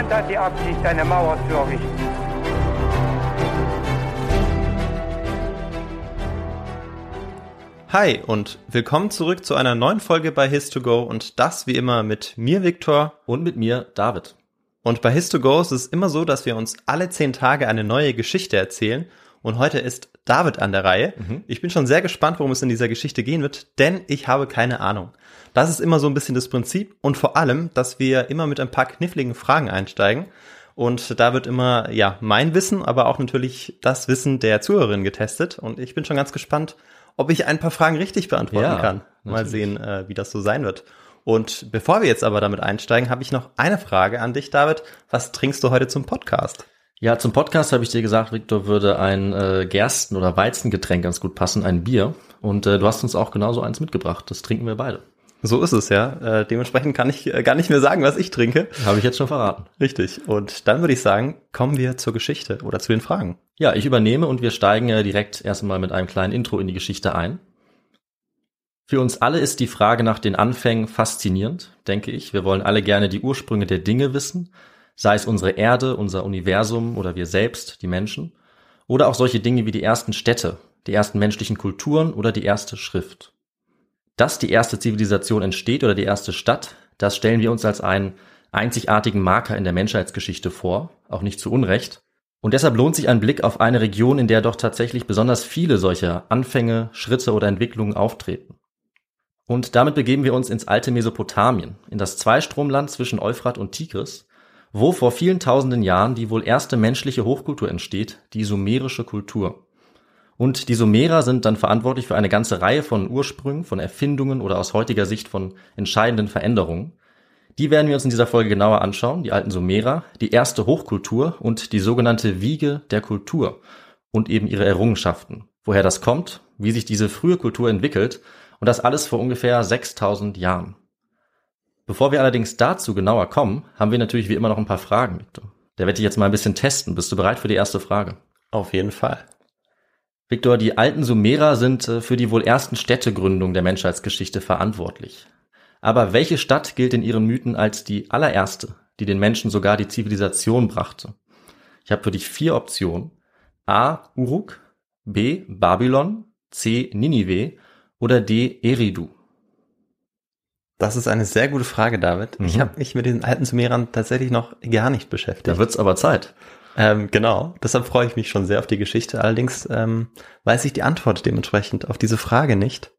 Niemand hat die Absicht, eine Mauer zu errichten. Hi und willkommen zurück zu einer neuen Folge bei His2Go und das wie immer mit mir Viktor Und mit mir, David. und bei His2Go ist es immer so, dass wir uns alle zehn Tage eine neue Geschichte erzählen und heute ist David an der Reihe. Ich bin schon sehr gespannt, worum es in dieser Geschichte gehen wird, denn ich habe keine Ahnung. Das ist immer so ein bisschen das Prinzip und vor allem, dass wir immer mit ein paar kniffligen Fragen einsteigen und da wird immer, ja, mein Wissen, aber auch natürlich das Wissen der Zuhörerin getestet und ich bin schon ganz gespannt, ob ich ein paar Fragen richtig beantworten Ja, kann. Mal natürlich. sehen, äh, wie das so sein wird. Und bevor wir jetzt aber damit einsteigen, habe ich noch eine Frage an dich, David. Was trinkst du heute zum Podcast? Ja, zum Podcast habe ich dir gesagt, Victor würde ein äh, Gersten- oder Weizengetränk ganz gut passen, ein Bier. Und äh, du hast uns auch genauso eins mitgebracht. Das trinken wir beide. So ist es ja. Äh, dementsprechend kann ich äh, gar nicht mehr sagen, was ich trinke. Habe ich jetzt schon verraten. Richtig. Und dann würde ich sagen, kommen wir zur Geschichte oder zu den Fragen. Ja, ich übernehme und wir steigen äh, direkt erstmal mit einem kleinen Intro in die Geschichte ein. Für uns alle ist die Frage nach den Anfängen faszinierend, denke ich. Wir wollen alle gerne die Ursprünge der Dinge wissen, sei es unsere Erde, unser Universum oder wir selbst, die Menschen, oder auch solche Dinge wie die ersten Städte, die ersten menschlichen Kulturen oder die erste Schrift. Dass die erste Zivilisation entsteht oder die erste Stadt, das stellen wir uns als einen einzigartigen Marker in der Menschheitsgeschichte vor, auch nicht zu Unrecht. Und deshalb lohnt sich ein Blick auf eine Region, in der doch tatsächlich besonders viele solcher Anfänge, Schritte oder Entwicklungen auftreten. Und damit begeben wir uns ins alte Mesopotamien, in das Zweistromland zwischen Euphrat und Tigris, wo vor vielen tausenden Jahren die wohl erste menschliche Hochkultur entsteht, die sumerische Kultur. Und die Sumerer sind dann verantwortlich für eine ganze Reihe von Ursprüngen, von Erfindungen oder aus heutiger Sicht von entscheidenden Veränderungen. Die werden wir uns in dieser Folge genauer anschauen, die alten Sumerer, die erste Hochkultur und die sogenannte Wiege der Kultur und eben ihre Errungenschaften. Woher das kommt, wie sich diese frühe Kultur entwickelt und das alles vor ungefähr 6000 Jahren. Bevor wir allerdings dazu genauer kommen, haben wir natürlich wie immer noch ein paar Fragen, Victor. Der werde ich jetzt mal ein bisschen testen. Bist du bereit für die erste Frage? Auf jeden Fall. Victor, die alten Sumerer sind äh, für die wohl ersten Städtegründungen der Menschheitsgeschichte verantwortlich. Aber welche Stadt gilt in ihren Mythen als die allererste, die den Menschen sogar die Zivilisation brachte? Ich habe für dich vier Optionen. A. Uruk, B. Babylon, C. Ninive oder D. Eridu. Das ist eine sehr gute Frage, David. Ich Mhm. habe mich mit den alten Sumerern tatsächlich noch gar nicht beschäftigt. Da wird's aber Zeit. Ähm, genau, deshalb freue ich mich schon sehr auf die Geschichte. Allerdings ähm, weiß ich die Antwort dementsprechend auf diese Frage nicht.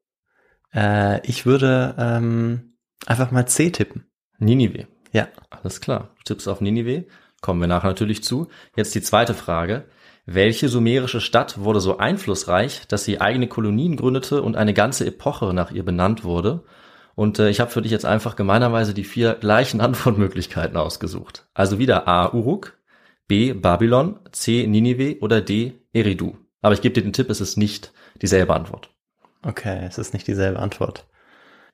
Äh, ich würde ähm, einfach mal C tippen. Ninive. Ja. Alles klar. Du tippst auf Ninive. Kommen wir nachher natürlich zu. Jetzt die zweite Frage. Welche sumerische Stadt wurde so einflussreich, dass sie eigene Kolonien gründete und eine ganze Epoche nach ihr benannt wurde? Und äh, ich habe für dich jetzt einfach gemeinerweise die vier gleichen Antwortmöglichkeiten ausgesucht. Also wieder A. Uruk, B. Babylon, C. Ninive oder D. Eridu. Aber ich gebe dir den Tipp, es ist nicht dieselbe Antwort. Okay, es ist nicht dieselbe Antwort.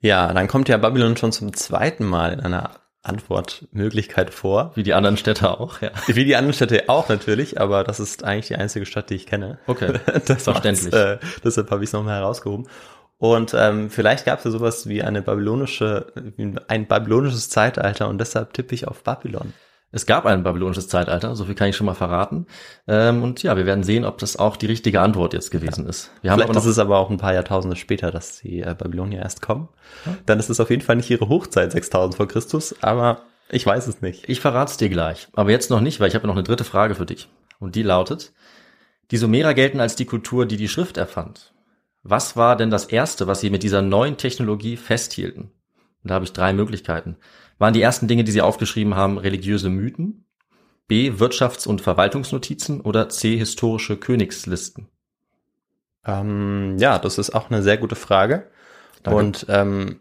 Ja, dann kommt ja Babylon schon zum zweiten Mal in einer Antwortmöglichkeit vor. Wie die anderen Städte auch, ja. Wie die anderen Städte auch natürlich, aber das ist eigentlich die einzige Stadt, die ich kenne. Okay, das verständlich. Äh, deshalb habe ich es nochmal herausgehoben. Und ähm, vielleicht gab es ja sowas wie eine babylonische, ein babylonisches Zeitalter und deshalb tippe ich auf Babylon. Es gab ein babylonisches Zeitalter, so viel kann ich schon mal verraten. Ähm, und ja, wir werden sehen, ob das auch die richtige Antwort jetzt gewesen ist. Wir haben Vielleicht aber noch, ist es aber auch ein paar Jahrtausende später, dass die äh, Babylonier erst kommen. Dann ist es auf jeden Fall nicht ihre Hochzeit 6000 vor Christus, aber ich weiß es nicht. ich verrate es dir gleich. Aber jetzt noch nicht, weil ich habe noch eine dritte Frage für dich. Und die lautet, die Sumerer gelten als die Kultur, die die Schrift erfand. Was war denn das Erste, was sie mit dieser neuen Technologie festhielten? Und da habe ich drei Möglichkeiten. Waren die ersten Dinge, die sie aufgeschrieben haben, religiöse Mythen? B. Wirtschafts- und Verwaltungsnotizen oder C. Historische Königslisten? Ähm, ja, das ist auch eine sehr gute Frage. Danke. Und ähm,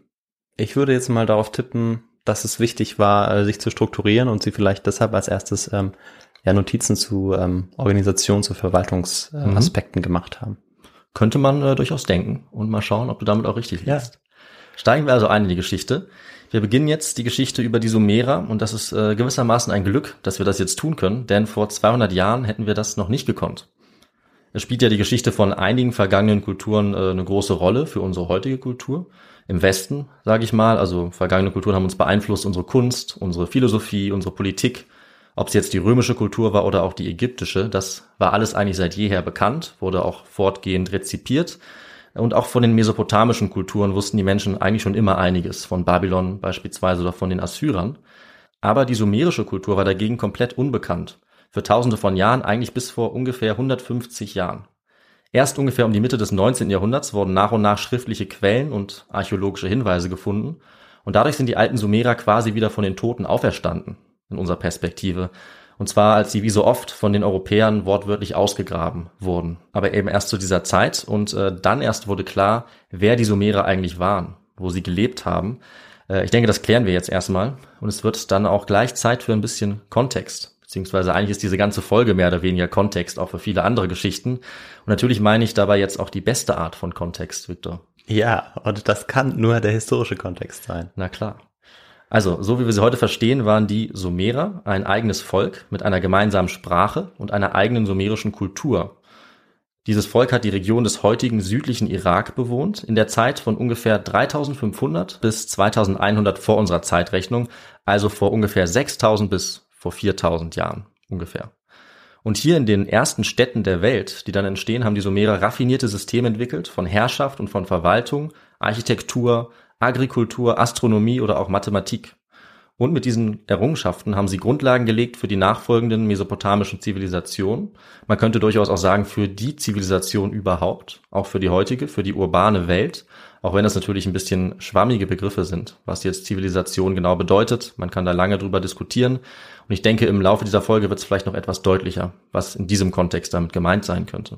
Ich würde jetzt mal darauf tippen, dass es wichtig war, äh, sich zu strukturieren und sie vielleicht deshalb als erstes ähm, ja, Notizen zu ähm, Organisations- und Verwaltungsaspekten äh, mhm. gemacht haben. Könnte man äh, durchaus denken und mal schauen, ob du damit auch richtig liegst. Ja. Steigen wir also ein in die Geschichte. Wir beginnen jetzt die Geschichte über die Sumerer und das ist äh, gewissermaßen ein Glück, dass wir das jetzt tun können, denn vor 200 Jahren hätten wir das noch nicht gekonnt. Es spielt ja die Geschichte von einigen vergangenen Kulturen äh, eine große Rolle für unsere heutige Kultur. Im Westen, sage ich mal, also vergangene Kulturen haben uns beeinflusst, unsere Kunst, unsere Philosophie, unsere Politik, ob es jetzt die römische Kultur war oder auch die ägyptische, das war alles eigentlich seit jeher bekannt, wurde auch fortgehend rezipiert. Und auch von den mesopotamischen Kulturen wussten die Menschen eigentlich schon immer einiges, von Babylon beispielsweise oder von den Assyrern. Aber die sumerische Kultur war dagegen komplett unbekannt. Für tausende von Jahren, eigentlich bis vor ungefähr 150 Jahren. Erst ungefähr um die Mitte des 19. Jahrhunderts wurden nach und nach schriftliche Quellen und archäologische Hinweise gefunden. Und dadurch sind die alten Sumerer quasi wieder von den Toten auferstanden, in unserer Perspektive. Und zwar, als sie wie so oft von den Europäern wortwörtlich ausgegraben wurden. Aber eben erst zu dieser Zeit und äh, dann erst wurde klar, wer die Sumerer eigentlich waren, wo sie gelebt haben. Äh, ich denke, das klären wir jetzt erstmal. Und es wird dann auch gleich Zeit für ein bisschen Kontext. Beziehungsweise eigentlich ist diese ganze Folge mehr oder weniger Kontext, auch für viele andere Geschichten. Und natürlich meine ich dabei jetzt auch die beste Art von Kontext, Victor. Ja, und das kann nur der historische Kontext sein. Na klar. Also, so wie wir sie heute verstehen, waren die Sumerer ein eigenes Volk mit einer gemeinsamen Sprache und einer eigenen sumerischen Kultur. Dieses Volk hat die Region des heutigen südlichen Irak bewohnt, in der Zeit von ungefähr 3500 bis 2100 vor unserer Zeitrechnung, also vor ungefähr 6000 bis vor 4000 Jahren ungefähr. Und hier in den ersten Städten der Welt, die dann entstehen, haben die Sumerer raffinierte Systeme entwickelt von Herrschaft und von Verwaltung, Architektur, Agrikultur, Astronomie oder auch Mathematik. Und mit diesen Errungenschaften haben sie Grundlagen gelegt für die nachfolgenden mesopotamischen Zivilisationen. Man könnte durchaus auch sagen, für die Zivilisation überhaupt, auch für die heutige, für die urbane Welt, auch wenn das natürlich ein bisschen schwammige Begriffe sind, was jetzt Zivilisation genau bedeutet. Man kann da lange drüber diskutieren. Und ich denke, im Laufe dieser Folge wird es vielleicht noch etwas deutlicher, was in diesem Kontext damit gemeint sein könnte.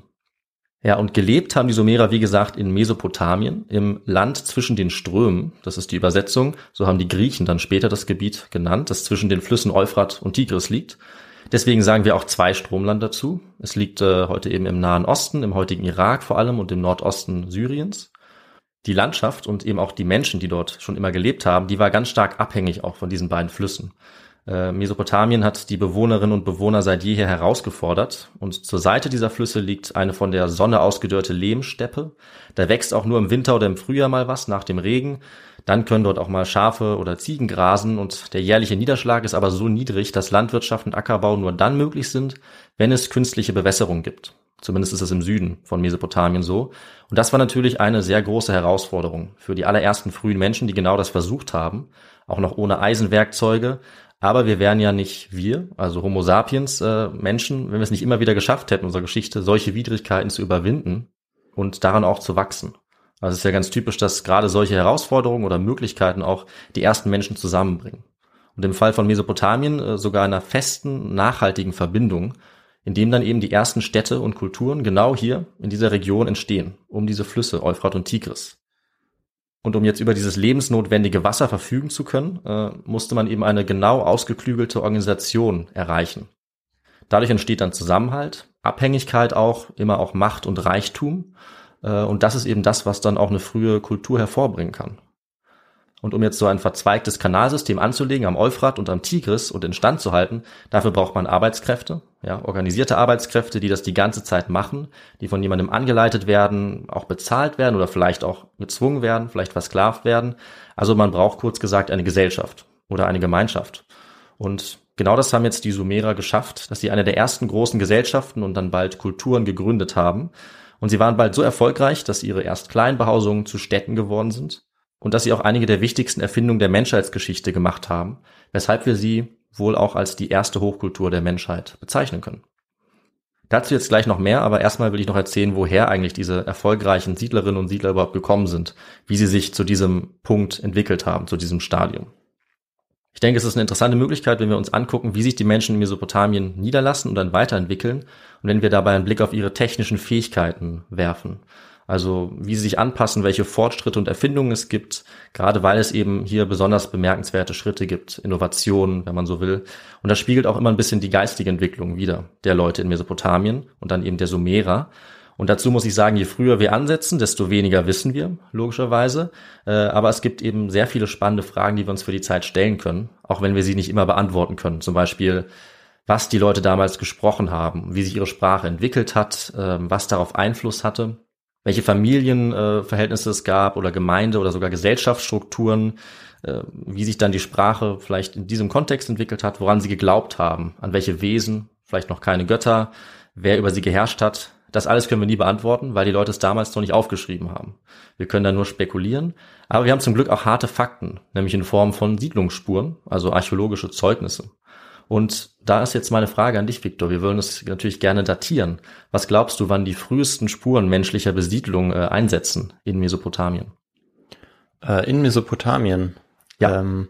Ja, und gelebt haben die Sumerer, wie gesagt, in Mesopotamien, im Land zwischen den Strömen. Das ist die Übersetzung. So haben die Griechen dann später das Gebiet genannt, das zwischen den Flüssen Euphrat und Tigris liegt. Deswegen sagen wir auch zwei Stromland dazu. Es liegt äh, heute eben im Nahen Osten, im heutigen Irak vor allem und im Nordosten Syriens. Die Landschaft und eben auch die Menschen, die dort schon immer gelebt haben, die war ganz stark abhängig auch von diesen beiden Flüssen. Äh, Mesopotamien hat die Bewohnerinnen und Bewohner seit jeher herausgefordert und zur Seite dieser Flüsse liegt eine von der Sonne ausgedörrte Lehmsteppe. Da wächst auch nur im Winter oder im Frühjahr mal was nach dem Regen. Dann können dort auch mal Schafe oder Ziegen grasen und der jährliche Niederschlag ist aber so niedrig, dass Landwirtschaft und Ackerbau nur dann möglich sind, wenn es künstliche Bewässerung gibt. Zumindest ist es im Süden von Mesopotamien so. Und das war natürlich eine sehr große Herausforderung für die allerersten frühen Menschen, die genau das versucht haben, auch noch ohne Eisenwerkzeuge, aber wir wären ja nicht wir, also Homo sapiens äh, Menschen, wenn wir es nicht immer wieder geschafft hätten, unserer Geschichte, solche Widrigkeiten zu überwinden und daran auch zu wachsen. Also es ist ja ganz typisch, dass gerade solche Herausforderungen oder Möglichkeiten auch die ersten Menschen zusammenbringen. Und im Fall von Mesopotamien äh, sogar einer festen, nachhaltigen Verbindung, in dem dann eben die ersten Städte und Kulturen genau hier in dieser Region entstehen, um diese Flüsse Euphrat und Tigris. Und um jetzt über dieses lebensnotwendige Wasser verfügen zu können, äh, musste man eben eine genau ausgeklügelte Organisation erreichen. Dadurch entsteht dann Zusammenhalt, Abhängigkeit auch, immer auch Macht und Reichtum. Äh, und das ist eben das, was dann auch eine frühe Kultur hervorbringen kann. Und um jetzt so ein verzweigtes Kanalsystem anzulegen am Euphrat und am Tigris und instand zu halten, dafür braucht man Arbeitskräfte, ja, organisierte Arbeitskräfte, die das die ganze Zeit machen, die von jemandem angeleitet werden, auch bezahlt werden oder vielleicht auch gezwungen werden, vielleicht versklavt werden. Also man braucht kurz gesagt eine Gesellschaft oder eine Gemeinschaft. Und genau das haben jetzt die Sumerer geschafft, dass sie eine der ersten großen Gesellschaften und dann bald Kulturen gegründet haben. Und sie waren bald so erfolgreich, dass ihre erst kleinen Behausungen zu Städten geworden sind und dass sie auch einige der wichtigsten Erfindungen der Menschheitsgeschichte gemacht haben, weshalb wir sie wohl auch als die erste Hochkultur der Menschheit bezeichnen können. Dazu jetzt gleich noch mehr, aber erstmal will ich noch erzählen, woher eigentlich diese erfolgreichen Siedlerinnen und Siedler überhaupt gekommen sind, wie sie sich zu diesem Punkt entwickelt haben, zu diesem Stadium. Ich denke, es ist eine interessante Möglichkeit, wenn wir uns angucken, wie sich die Menschen in Mesopotamien niederlassen und dann weiterentwickeln und wenn wir dabei einen Blick auf ihre technischen Fähigkeiten werfen. Also wie sie sich anpassen, welche Fortschritte und Erfindungen es gibt, gerade weil es eben hier besonders bemerkenswerte Schritte gibt, Innovationen, wenn man so will. Und das spiegelt auch immer ein bisschen die geistige Entwicklung wieder der Leute in Mesopotamien und dann eben der Sumerer. Und dazu muss ich sagen, je früher wir ansetzen, desto weniger wissen wir, logischerweise. Äh, aber es gibt eben sehr viele spannende Fragen, die wir uns für die Zeit stellen können, auch wenn wir sie nicht immer beantworten können. Zum Beispiel, was die Leute damals gesprochen haben, wie sich ihre Sprache entwickelt hat, äh, was darauf Einfluss hatte welche Familienverhältnisse äh, es gab oder Gemeinde oder sogar Gesellschaftsstrukturen, äh, wie sich dann die Sprache vielleicht in diesem Kontext entwickelt hat, woran sie geglaubt haben, an welche Wesen, vielleicht noch keine Götter, wer über sie geherrscht hat. Das alles können wir nie beantworten, weil die Leute es damals noch nicht aufgeschrieben haben. Wir können da nur spekulieren. Aber wir haben zum Glück auch harte Fakten, nämlich in Form von Siedlungsspuren, also archäologische Zeugnisse. Und da ist jetzt meine Frage an dich, Viktor. Wir wollen es natürlich gerne datieren. Was glaubst du, wann die frühesten Spuren menschlicher Besiedlung äh, einsetzen in Mesopotamien? Äh, in Mesopotamien? Ja. Ähm,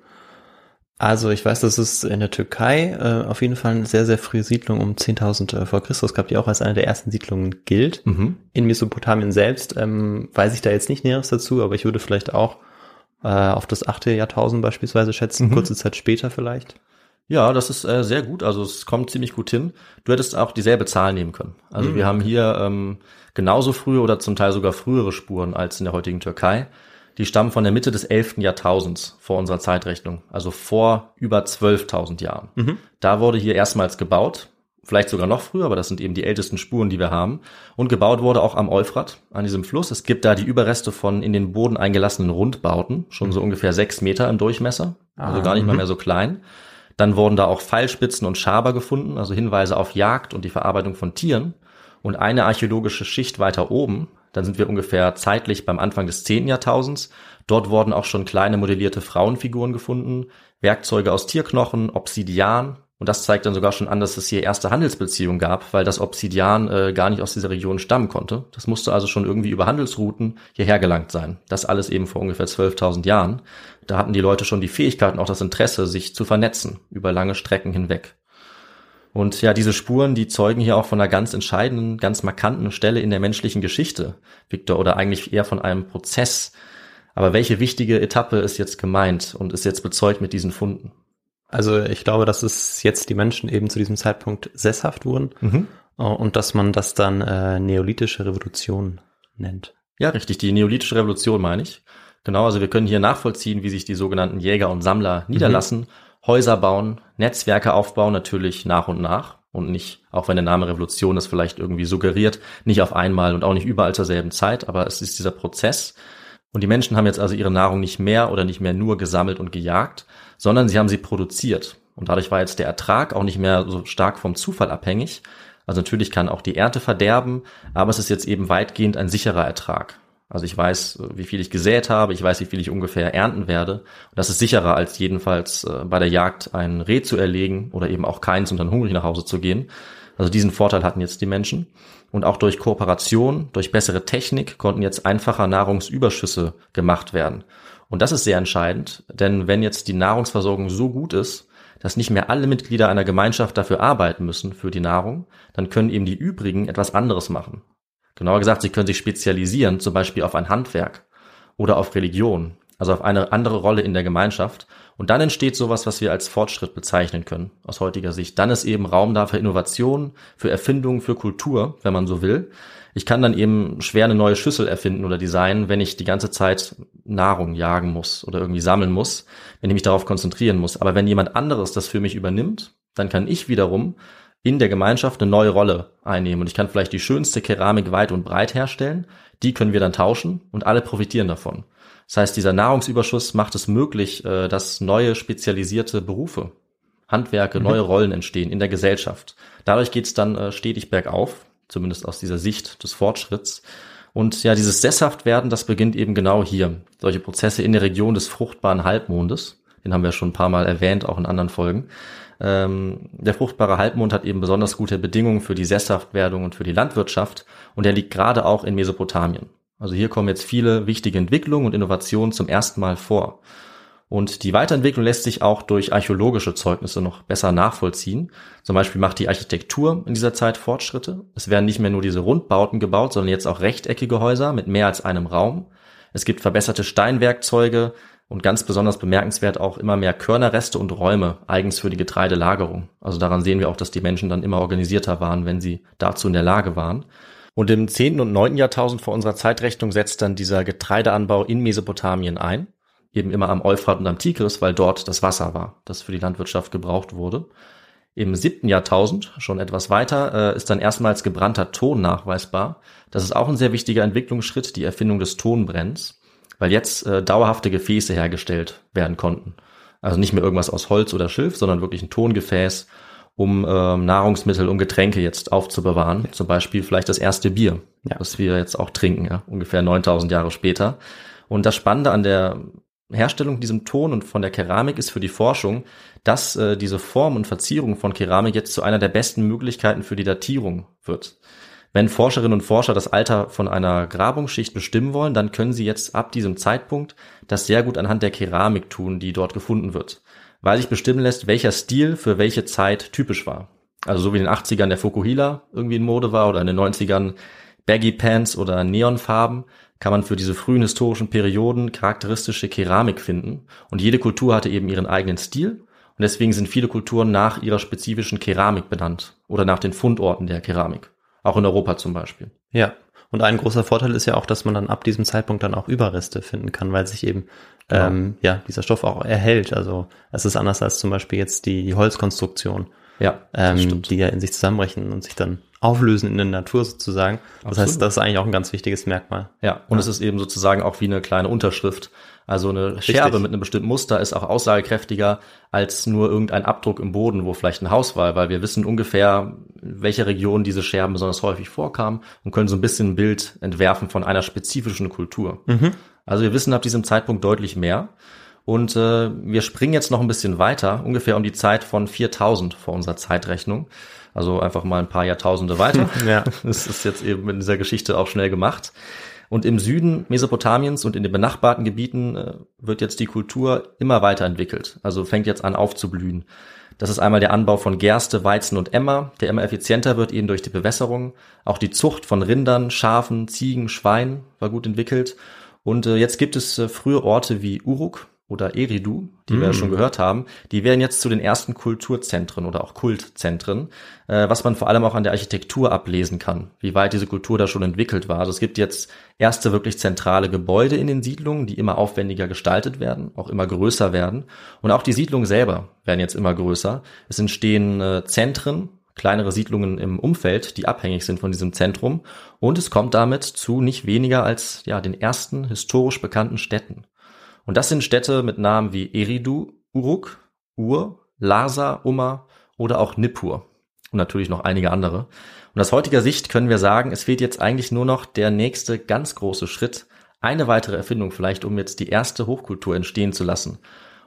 also ich weiß, dass es in der Türkei äh, auf jeden Fall eine sehr, sehr frühe Siedlung um 10.000 äh, vor Christus gab, die auch als eine der ersten Siedlungen gilt. Mhm. In Mesopotamien selbst ähm, weiß ich da jetzt nicht Näheres dazu, aber ich würde vielleicht auch äh, auf das achte Jahrtausend beispielsweise schätzen, Mhm. kurze Zeit später vielleicht. Ja, das ist äh, sehr gut. Also es kommt ziemlich gut hin. Du hättest auch dieselbe Zahl nehmen können. Also Mhm. wir haben hier ähm, genauso frühe oder zum Teil sogar frühere Spuren als in der heutigen Türkei. Die stammen von der Mitte des 11. Jahrtausends vor unserer Zeitrechnung, also vor über 12.000 Jahren. Mhm. Da wurde hier erstmals gebaut, vielleicht sogar noch früher, aber das sind eben die ältesten Spuren, die wir haben. Und gebaut wurde auch am Euphrat, an diesem Fluss. Es gibt da die Überreste von in den Boden eingelassenen Rundbauten, schon so ungefähr sechs Meter im Durchmesser, also Ah, gar nicht mal mhm. mehr so klein. Dann wurden da auch Pfeilspitzen und Schaber gefunden, also Hinweise auf Jagd und die Verarbeitung von Tieren. Und eine archäologische Schicht weiter oben, dann sind wir ungefähr zeitlich beim Anfang des 10. Jahrtausends. Dort wurden auch schon kleine modellierte Frauenfiguren gefunden, Werkzeuge aus Tierknochen, Obsidian. Und das zeigt dann sogar schon an, dass es hier erste Handelsbeziehungen gab, weil das Obsidian äh, gar nicht aus dieser Region stammen konnte. Das musste also schon irgendwie über Handelsrouten hierher gelangt sein. Das alles eben vor ungefähr 12.000 Jahren. Da hatten die Leute schon die Fähigkeit und auch das Interesse, sich zu vernetzen über lange Strecken hinweg. Und ja, diese Spuren, die zeugen hier auch von einer ganz entscheidenden, ganz markanten Stelle in der menschlichen Geschichte, Victor, oder eigentlich eher von einem Prozess. Aber welche wichtige Etappe ist jetzt gemeint und ist jetzt bezeugt mit diesen Funden? Also ich glaube, dass es jetzt die Menschen eben zu diesem Zeitpunkt sesshaft wurden äh, und dass man das dann äh, neolithische Revolution nennt. Ja, richtig, die neolithische Revolution meine ich. Genau, also wir können hier nachvollziehen, wie sich die sogenannten Jäger und Sammler niederlassen, Häuser bauen, Netzwerke aufbauen, natürlich nach und nach und nicht, auch wenn der Name Revolution es vielleicht irgendwie suggeriert, nicht auf einmal und auch nicht überall zur selben Zeit, aber es ist dieser Prozess. Und die Menschen haben jetzt also ihre Nahrung nicht mehr oder nicht mehr nur gesammelt und gejagt, sondern sie haben sie produziert. Und dadurch war jetzt der Ertrag auch nicht mehr so stark vom Zufall abhängig. Also natürlich kann auch die Ernte verderben, aber es ist jetzt eben weitgehend ein sicherer Ertrag. Also ich weiß, wie viel ich gesät habe, ich weiß, wie viel ich ungefähr ernten werde. Und das ist sicherer, als jedenfalls äh, bei der Jagd ein Reh zu erlegen oder eben auch keins und dann hungrig nach Hause zu gehen. Also diesen Vorteil hatten jetzt die Menschen. Und auch durch Kooperation, durch bessere Technik konnten jetzt einfacher Nahrungsüberschüsse gemacht werden. Und das ist sehr entscheidend, denn wenn jetzt die Nahrungsversorgung so gut ist, dass nicht mehr alle Mitglieder einer Gemeinschaft dafür arbeiten müssen für die Nahrung, dann können eben die übrigen etwas anderes machen. Genauer gesagt, sie können sich spezialisieren, zum Beispiel auf ein Handwerk oder auf Religion, also auf eine andere Rolle in der Gemeinschaft. Und dann entsteht sowas, was wir als Fortschritt bezeichnen können, aus heutiger Sicht. Dann ist eben Raum da für Innovation, für Erfindung, für Kultur, wenn man so will. Ich kann dann eben schwer eine neue Schüssel erfinden oder designen, wenn ich die ganze Zeit Nahrung jagen muss oder irgendwie sammeln muss, wenn ich mich darauf konzentrieren muss. Aber wenn jemand anderes das für mich übernimmt, dann kann ich wiederum in der Gemeinschaft eine neue Rolle einnehmen. Und ich kann vielleicht die schönste Keramik weit und breit herstellen. Die können wir dann tauschen und alle profitieren davon. Das heißt, dieser Nahrungsüberschuss macht es möglich, äh, dass neue spezialisierte Berufe, Handwerke, neue Rollen entstehen in der Gesellschaft. Dadurch geht es dann äh, stetig bergauf, zumindest aus dieser Sicht des Fortschritts. Und ja, dieses Sesshaftwerden, das beginnt eben genau hier. Solche Prozesse in der Region des fruchtbaren Halbmondes, den haben wir schon ein paar Mal erwähnt, auch in anderen Folgen. Ähm, der fruchtbare Halbmond hat eben besonders gute Bedingungen für die Sesshaftwerdung und für die Landwirtschaft und er liegt gerade auch in Mesopotamien. Also hier kommen jetzt viele wichtige Entwicklungen und Innovationen zum ersten Mal vor. Und die Weiterentwicklung lässt sich auch durch archäologische Zeugnisse noch besser nachvollziehen. Zum Beispiel macht die Architektur in dieser Zeit Fortschritte. Es werden nicht mehr nur diese Rundbauten gebaut, sondern jetzt auch rechteckige Häuser mit mehr als einem Raum. Es gibt verbesserte Steinwerkzeuge und ganz besonders bemerkenswert auch immer mehr Körnerreste und Räume eigens für die Getreidelagerung. Also daran sehen wir auch, dass die Menschen dann immer organisierter waren, wenn sie dazu in der Lage waren. Und im 10. und 9. Jahrtausend vor unserer Zeitrechnung setzt dann dieser Getreideanbau in Mesopotamien ein eben immer am Euphrat und am Tigris, weil dort das Wasser war, das für die Landwirtschaft gebraucht wurde. Im siebten Jahrtausend, schon etwas weiter, äh, ist dann erstmals gebrannter Ton nachweisbar. Das ist auch ein sehr wichtiger Entwicklungsschritt, die Erfindung des Tonbrenns, weil jetzt äh, dauerhafte Gefäße hergestellt werden konnten. Also nicht mehr irgendwas aus Holz oder Schilf, sondern wirklich ein Tongefäß, um äh, Nahrungsmittel, um Getränke jetzt aufzubewahren. Zum Beispiel vielleicht das erste Bier, ja. das wir jetzt auch trinken, ja, ungefähr 9000 Jahre später. Und das Spannende an der Herstellung diesem Ton und von der Keramik ist für die Forschung, dass äh, diese Form und Verzierung von Keramik jetzt zu einer der besten Möglichkeiten für die Datierung wird. Wenn Forscherinnen und Forscher das Alter von einer Grabungsschicht bestimmen wollen, dann können sie jetzt ab diesem Zeitpunkt das sehr gut anhand der Keramik tun, die dort gefunden wird, weil sich bestimmen lässt, welcher Stil für welche Zeit typisch war. Also so wie in den 80ern der Fukuhila irgendwie in Mode war oder in den 90ern Baggy Pants oder Neonfarben, kann man für diese frühen historischen Perioden charakteristische Keramik finden. Und jede Kultur hatte eben ihren eigenen Stil. Und deswegen sind viele Kulturen nach ihrer spezifischen Keramik benannt oder nach den Fundorten der Keramik. Auch in Europa zum Beispiel. Ja. Und ein großer Vorteil ist ja auch, dass man dann ab diesem Zeitpunkt dann auch Überreste finden kann, weil sich eben genau. ähm, ja dieser Stoff auch erhält. Also es ist anders als zum Beispiel jetzt die, die Holzkonstruktion, ja, ähm, die ja in sich zusammenbrechen und sich dann auflösen in der Natur sozusagen. Das Absolut. heißt, das ist eigentlich auch ein ganz wichtiges Merkmal. Ja, und ja. es ist eben sozusagen auch wie eine kleine Unterschrift. Also eine Richtig. Scherbe mit einem bestimmten Muster ist auch aussagekräftiger als nur irgendein Abdruck im Boden, wo vielleicht ein Haus war, weil wir wissen ungefähr, in welcher Region diese Scherben besonders häufig vorkamen und können so ein bisschen ein Bild entwerfen von einer spezifischen Kultur. Mhm. Also wir wissen ab diesem Zeitpunkt deutlich mehr. Und äh, wir springen jetzt noch ein bisschen weiter, ungefähr um die Zeit von 4000 vor unserer Zeitrechnung. Also einfach mal ein paar Jahrtausende weiter. ja. Das ist jetzt eben in dieser Geschichte auch schnell gemacht. Und im Süden Mesopotamiens und in den benachbarten Gebieten äh, wird jetzt die Kultur immer weiterentwickelt. Also fängt jetzt an aufzublühen. Das ist einmal der Anbau von Gerste, Weizen und Emmer, der immer effizienter wird, eben durch die Bewässerung. Auch die Zucht von Rindern, Schafen, Ziegen, Schweinen war gut entwickelt. Und äh, jetzt gibt es äh, frühe Orte wie Uruk, oder Eridu, die mm. wir ja schon gehört haben, die werden jetzt zu den ersten Kulturzentren oder auch Kultzentren, äh, was man vor allem auch an der Architektur ablesen kann, wie weit diese Kultur da schon entwickelt war. Also es gibt jetzt erste wirklich zentrale Gebäude in den Siedlungen, die immer aufwendiger gestaltet werden, auch immer größer werden. Und auch die Siedlungen selber werden jetzt immer größer. Es entstehen äh, Zentren, kleinere Siedlungen im Umfeld, die abhängig sind von diesem Zentrum. Und es kommt damit zu nicht weniger als ja, den ersten historisch bekannten Städten. Und das sind Städte mit Namen wie Eridu, Uruk, Ur, Lhasa, Umma oder auch Nippur. Und natürlich noch einige andere. Und aus heutiger Sicht können wir sagen, es fehlt jetzt eigentlich nur noch der nächste ganz große Schritt, eine weitere Erfindung vielleicht, um jetzt die erste Hochkultur entstehen zu lassen.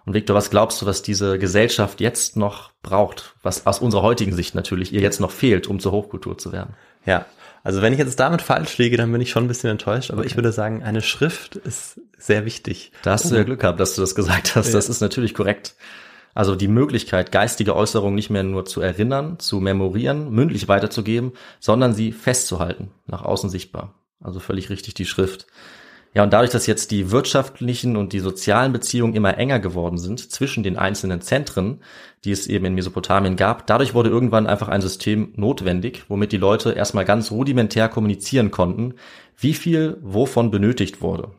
Und Victor, was glaubst du, was diese Gesellschaft jetzt noch braucht, was aus unserer heutigen Sicht natürlich ihr jetzt noch fehlt, um zur Hochkultur zu werden? Ja, also wenn ich jetzt damit falsch liege, dann bin ich schon ein bisschen enttäuscht, aber okay. ich würde sagen, eine Schrift ist sehr wichtig. Da hast du ja Glück gehabt, dass du das gesagt hast. Ja. Das ist natürlich korrekt. Also die Möglichkeit, geistige Äußerungen nicht mehr nur zu erinnern, zu memorieren, mündlich weiterzugeben, sondern sie festzuhalten, nach außen sichtbar. Also völlig richtig die Schrift. Ja, und dadurch, dass jetzt die wirtschaftlichen und die sozialen Beziehungen immer enger geworden sind zwischen den einzelnen Zentren, die es eben in Mesopotamien gab, dadurch wurde irgendwann einfach ein System notwendig, womit die Leute erstmal ganz rudimentär kommunizieren konnten, wie viel wovon benötigt wurde.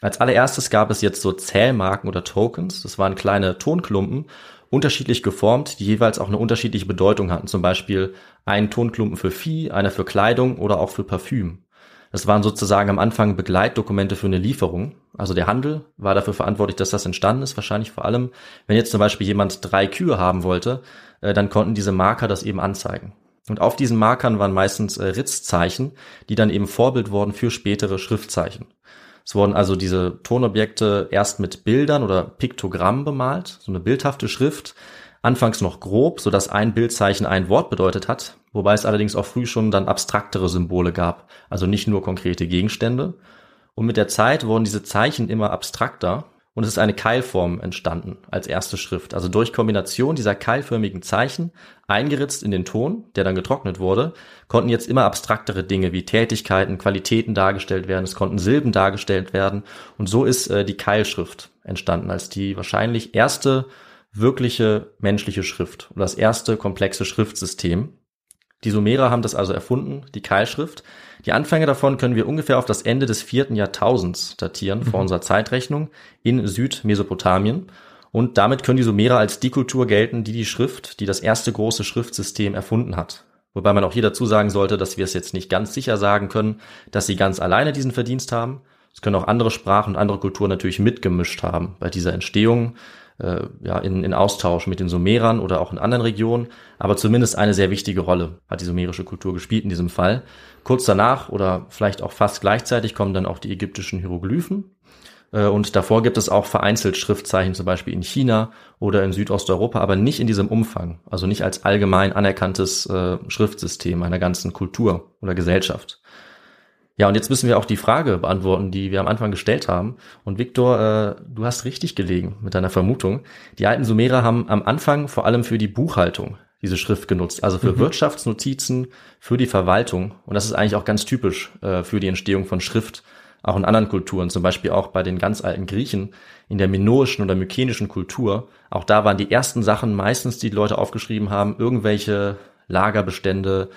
Als allererstes gab es jetzt so Zählmarken oder Tokens, das waren kleine Tonklumpen, unterschiedlich geformt, die jeweils auch eine unterschiedliche Bedeutung hatten. Zum Beispiel ein Tonklumpen für Vieh, einer für Kleidung oder auch für Parfüm. Das waren sozusagen am Anfang Begleitdokumente für eine Lieferung. Also der Handel war dafür verantwortlich, dass das entstanden ist. Wahrscheinlich vor allem, wenn jetzt zum Beispiel jemand drei Kühe haben wollte, äh, dann konnten diese Marker das eben anzeigen. Und auf diesen Markern waren meistens äh, Ritzzeichen, die dann eben Vorbild wurden für spätere Schriftzeichen. Es wurden also diese Tonobjekte erst mit Bildern oder Piktogrammen bemalt, so eine bildhafte Schrift, anfangs noch grob, so dass ein Bildzeichen ein Wort bedeutet hat, wobei es allerdings auch früh schon dann abstraktere Symbole gab, also nicht nur konkrete Gegenstände. Und mit der Zeit wurden diese Zeichen immer abstrakter und es ist eine Keilform entstanden als erste Schrift. Also durch Kombination dieser keilförmigen Zeichen, eingeritzt in den Ton, der dann getrocknet wurde, konnten jetzt immer abstraktere Dinge wie Tätigkeiten, Qualitäten dargestellt werden, es konnten Silben dargestellt werden und so ist äh, die Keilschrift entstanden als die wahrscheinlich erste wirkliche menschliche Schrift oder das erste komplexe Schriftsystem. Die Sumerer haben das also erfunden, die Keilschrift. Die Anfänge davon können wir ungefähr auf das Ende des vierten Jahrtausends datieren, vor unserer Zeitrechnung, in Südmesopotamien. Und damit können die Sumerer als die Kultur gelten, die die Schrift, die das erste große Schriftsystem erfunden hat. Wobei man auch hier dazu sagen sollte, dass wir es jetzt nicht ganz sicher sagen können, dass sie ganz alleine diesen Verdienst haben. Es können auch andere Sprachen und andere Kulturen natürlich mitgemischt haben bei dieser Entstehung äh, ja, in, in Austausch mit den Sumerern oder auch in anderen Regionen. Aber zumindest eine sehr wichtige Rolle hat die sumerische Kultur gespielt in diesem Fall. Kurz danach oder vielleicht auch fast gleichzeitig kommen dann auch die ägyptischen Hieroglyphen. Äh, und davor gibt es auch vereinzelt Schriftzeichen, zum Beispiel in China oder in Südosteuropa, aber nicht in diesem Umfang. Also nicht als allgemein anerkanntes äh, Schriftsystem einer ganzen Kultur oder Gesellschaft. Ja, und jetzt müssen wir auch die Frage beantworten, die wir am Anfang gestellt haben. Und Viktor, äh, du hast richtig gelegen mit deiner Vermutung. Die alten Sumerer haben am Anfang vor allem für die Buchhaltung diese Schrift genutzt, also für mhm. Wirtschaftsnotizen, für die Verwaltung. Und das ist eigentlich auch ganz typisch äh, für die Entstehung von Schrift, auch in anderen Kulturen, zum Beispiel auch bei den ganz alten Griechen in der minoischen oder mykenischen Kultur. Auch da waren die ersten Sachen meistens, die, die Leute aufgeschrieben haben, irgendwelche Lagerbestände,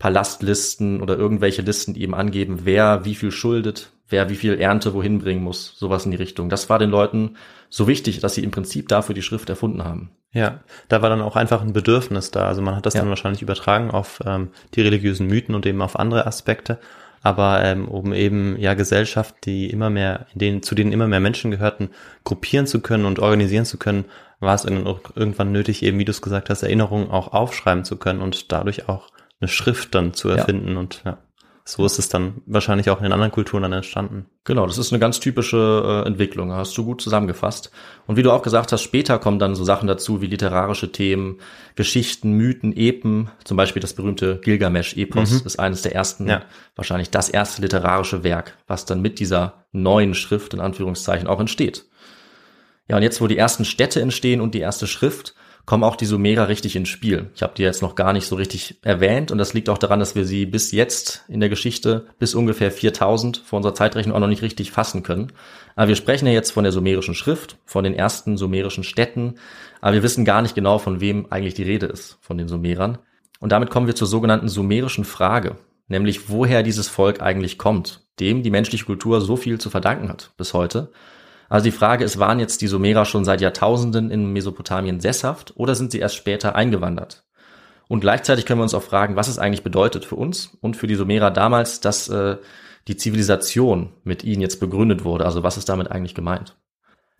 Palastlisten oder irgendwelche Listen, die eben angeben, wer wie viel schuldet, wer wie viel Ernte wohin bringen muss, sowas in die Richtung. Das war den Leuten so wichtig, dass sie im Prinzip dafür die Schrift erfunden haben. Ja, da war dann auch einfach ein Bedürfnis da. Also man hat das ja. dann wahrscheinlich übertragen auf ähm, die religiösen Mythen und eben auf andere Aspekte. Aber ähm, um eben ja Gesellschaft, die immer mehr, denen, zu denen immer mehr Menschen gehörten, gruppieren zu können und organisieren zu können, war es irgendwann nötig, eben wie du es gesagt hast, Erinnerungen auch aufschreiben zu können und dadurch auch eine Schrift dann zu erfinden ja. und ja. So ist es dann wahrscheinlich auch in den anderen Kulturen dann entstanden. Genau, das ist eine ganz typische äh, Entwicklung, hast du gut zusammengefasst. Und wie du auch gesagt hast, später kommen dann so Sachen dazu wie literarische Themen, Geschichten, Mythen, Epen. Zum Beispiel das berühmte Gilgamesch-Epos mhm. ist eines der ersten, ja. wahrscheinlich das erste literarische Werk, was dann mit dieser neuen Schrift in Anführungszeichen auch entsteht. Ja, und jetzt, wo die ersten Städte entstehen und die erste Schrift, kommen auch die Sumerer richtig ins Spiel. Ich habe die jetzt noch gar nicht so richtig erwähnt und das liegt auch daran, dass wir sie bis jetzt in der Geschichte bis ungefähr 4000 vor unserer Zeitrechnung auch noch nicht richtig fassen können. Aber wir sprechen ja jetzt von der sumerischen Schrift, von den ersten sumerischen Städten, aber wir wissen gar nicht genau, von wem eigentlich die Rede ist, von den Sumerern. Und damit kommen wir zur sogenannten sumerischen Frage, nämlich woher dieses Volk eigentlich kommt, dem die menschliche Kultur so viel zu verdanken hat bis heute also die Frage ist, waren jetzt die Sumerer schon seit Jahrtausenden in Mesopotamien sesshaft oder sind sie erst später eingewandert? Und gleichzeitig können wir uns auch fragen, was es eigentlich bedeutet für uns und für die Sumerer damals, dass äh, die Zivilisation mit ihnen jetzt begründet wurde. Also was ist damit eigentlich gemeint?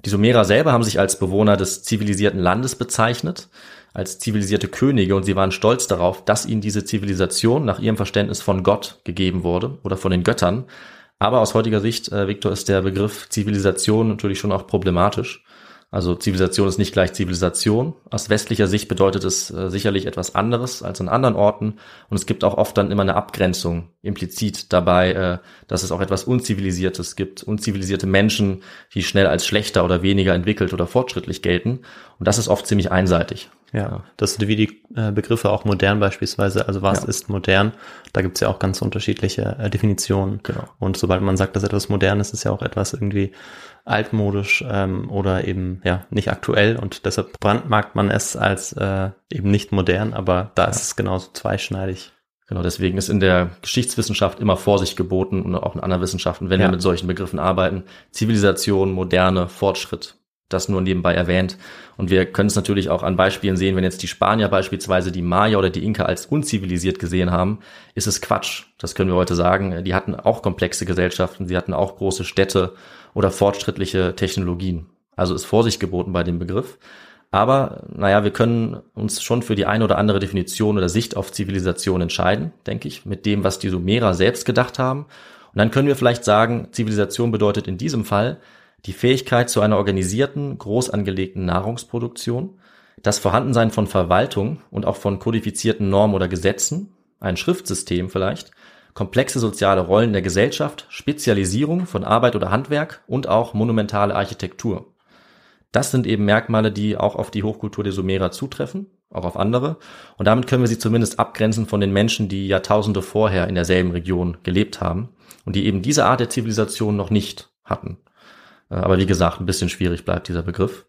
Die Sumerer selber haben sich als Bewohner des zivilisierten Landes bezeichnet, als zivilisierte Könige und sie waren stolz darauf, dass ihnen diese Zivilisation nach ihrem Verständnis von Gott gegeben wurde oder von den Göttern aber aus heutiger Sicht, äh, Victor, ist der Begriff Zivilisation natürlich schon auch problematisch. Also Zivilisation ist nicht gleich Zivilisation. Aus westlicher Sicht bedeutet es äh, sicherlich etwas anderes als an anderen Orten. Und es gibt auch oft dann immer eine Abgrenzung implizit dabei, äh, dass es auch etwas Unzivilisiertes gibt. Unzivilisierte Menschen, die schnell als schlechter oder weniger entwickelt oder fortschrittlich gelten. Und das ist oft ziemlich einseitig. Ja, das sind wie die äh, Begriffe auch modern beispielsweise. Also was ja. ist modern? Da gibt's ja auch ganz unterschiedliche äh, Definitionen. Genau. Und sobald man sagt, dass etwas modern ist, ist ja auch etwas irgendwie altmodisch ähm, oder eben ja nicht aktuell und deshalb brandmarkt man es als äh, eben nicht modern, aber da ja. ist es genauso zweischneidig. Genau, deswegen ist in der Geschichtswissenschaft immer Vorsicht geboten und auch in anderen Wissenschaften, wenn ja. wir mit solchen Begriffen arbeiten. Zivilisation, Moderne, Fortschritt das nur nebenbei erwähnt. Und wir können es natürlich auch an Beispielen sehen, wenn jetzt die Spanier beispielsweise die Maya oder die Inka als unzivilisiert gesehen haben, ist es Quatsch. Das können wir heute sagen. Die hatten auch komplexe Gesellschaften, sie hatten auch große Städte oder fortschrittliche Technologien. Also ist Vorsicht geboten bei dem Begriff. Aber naja, wir können uns schon für die eine oder andere Definition oder Sicht auf Zivilisation entscheiden, denke ich, mit dem, was die Sumerer selbst gedacht haben. Und dann können wir vielleicht sagen, Zivilisation bedeutet in diesem Fall, die Fähigkeit zu einer organisierten, groß angelegten Nahrungsproduktion, das Vorhandensein von Verwaltung und auch von kodifizierten Normen oder Gesetzen, ein Schriftsystem vielleicht, komplexe soziale Rollen der Gesellschaft, Spezialisierung von Arbeit oder Handwerk und auch monumentale Architektur. Das sind eben Merkmale, die auch auf die Hochkultur der Sumerer zutreffen, auch auf andere. Und damit können wir sie zumindest abgrenzen von den Menschen, die Jahrtausende vorher in derselben Region gelebt haben und die eben diese Art der Zivilisation noch nicht hatten. Äh, aber wie gesagt, ein bisschen schwierig bleibt dieser Begriff.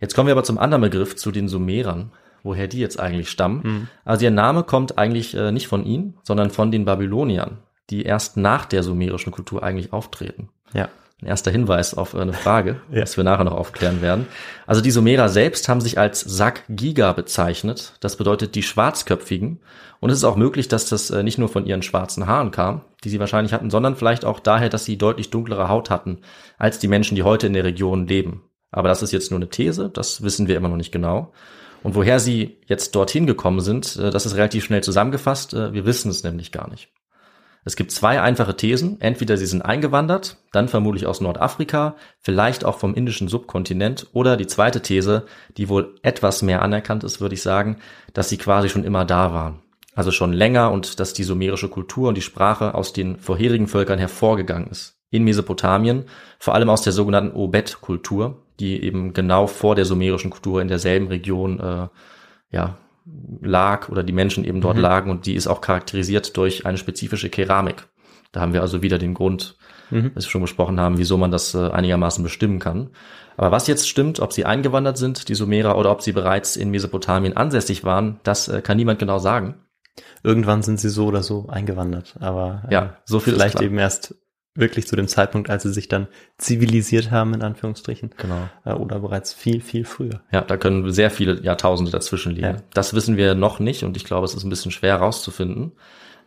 Jetzt kommen wir aber zum anderen Begriff, zu den Sumerern, woher die jetzt eigentlich stammen. Mhm. Also ihr Name kommt eigentlich äh, nicht von ihnen, sondern von den Babyloniern, die erst nach der sumerischen Kultur eigentlich auftreten. Ja. Ein erster Hinweis auf eine Frage, Ja. was wir nachher noch aufklären werden. Also die Sumerer selbst haben sich als Sak-Giga bezeichnet. Das bedeutet die Schwarzköpfigen. Und es ist auch möglich, dass das äh, nicht nur von ihren schwarzen Haaren kam, die sie wahrscheinlich hatten, sondern vielleicht auch daher, dass sie deutlich dunklere Haut hatten als die Menschen, die heute in der Region leben. Aber das ist jetzt nur eine These, das wissen wir immer noch nicht genau. Und woher sie jetzt dorthin gekommen sind, äh, das ist relativ schnell zusammengefasst. Äh, Wir wissen es nämlich gar nicht. Es gibt zwei einfache Thesen. Entweder sie sind eingewandert, dann vermutlich aus Nordafrika, vielleicht auch vom indischen Subkontinent. Oder die zweite These, die wohl etwas mehr anerkannt ist, würde ich sagen, dass sie quasi schon immer da waren. Also schon länger und dass die sumerische Kultur und die Sprache aus den vorherigen Völkern hervorgegangen ist. In Mesopotamien, vor allem aus der sogenannten Obed-Kultur, die eben genau vor der sumerischen Kultur in derselben Region äh, ja, lag oder die Menschen eben dort lagen und die ist auch charakterisiert durch eine spezifische Keramik. Da haben wir also wieder den Grund, Mhm. was wir schon besprochen haben, wieso man das äh, einigermaßen bestimmen kann. Aber was jetzt stimmt, ob sie eingewandert sind, die Sumerer, oder ob sie bereits in Mesopotamien ansässig waren, das äh, kann niemand genau sagen. Irgendwann sind sie so oder so eingewandert, aber äh, Ja, so viel vielleicht eben erst wirklich zu dem Zeitpunkt, als sie sich dann zivilisiert haben, in Anführungsstrichen. Genau. Äh, oder bereits viel, viel früher. Ja, da können sehr viele Jahrtausende dazwischen liegen. Ja. Das wissen wir noch nicht und ich glaube, es ist ein bisschen schwer herauszufinden.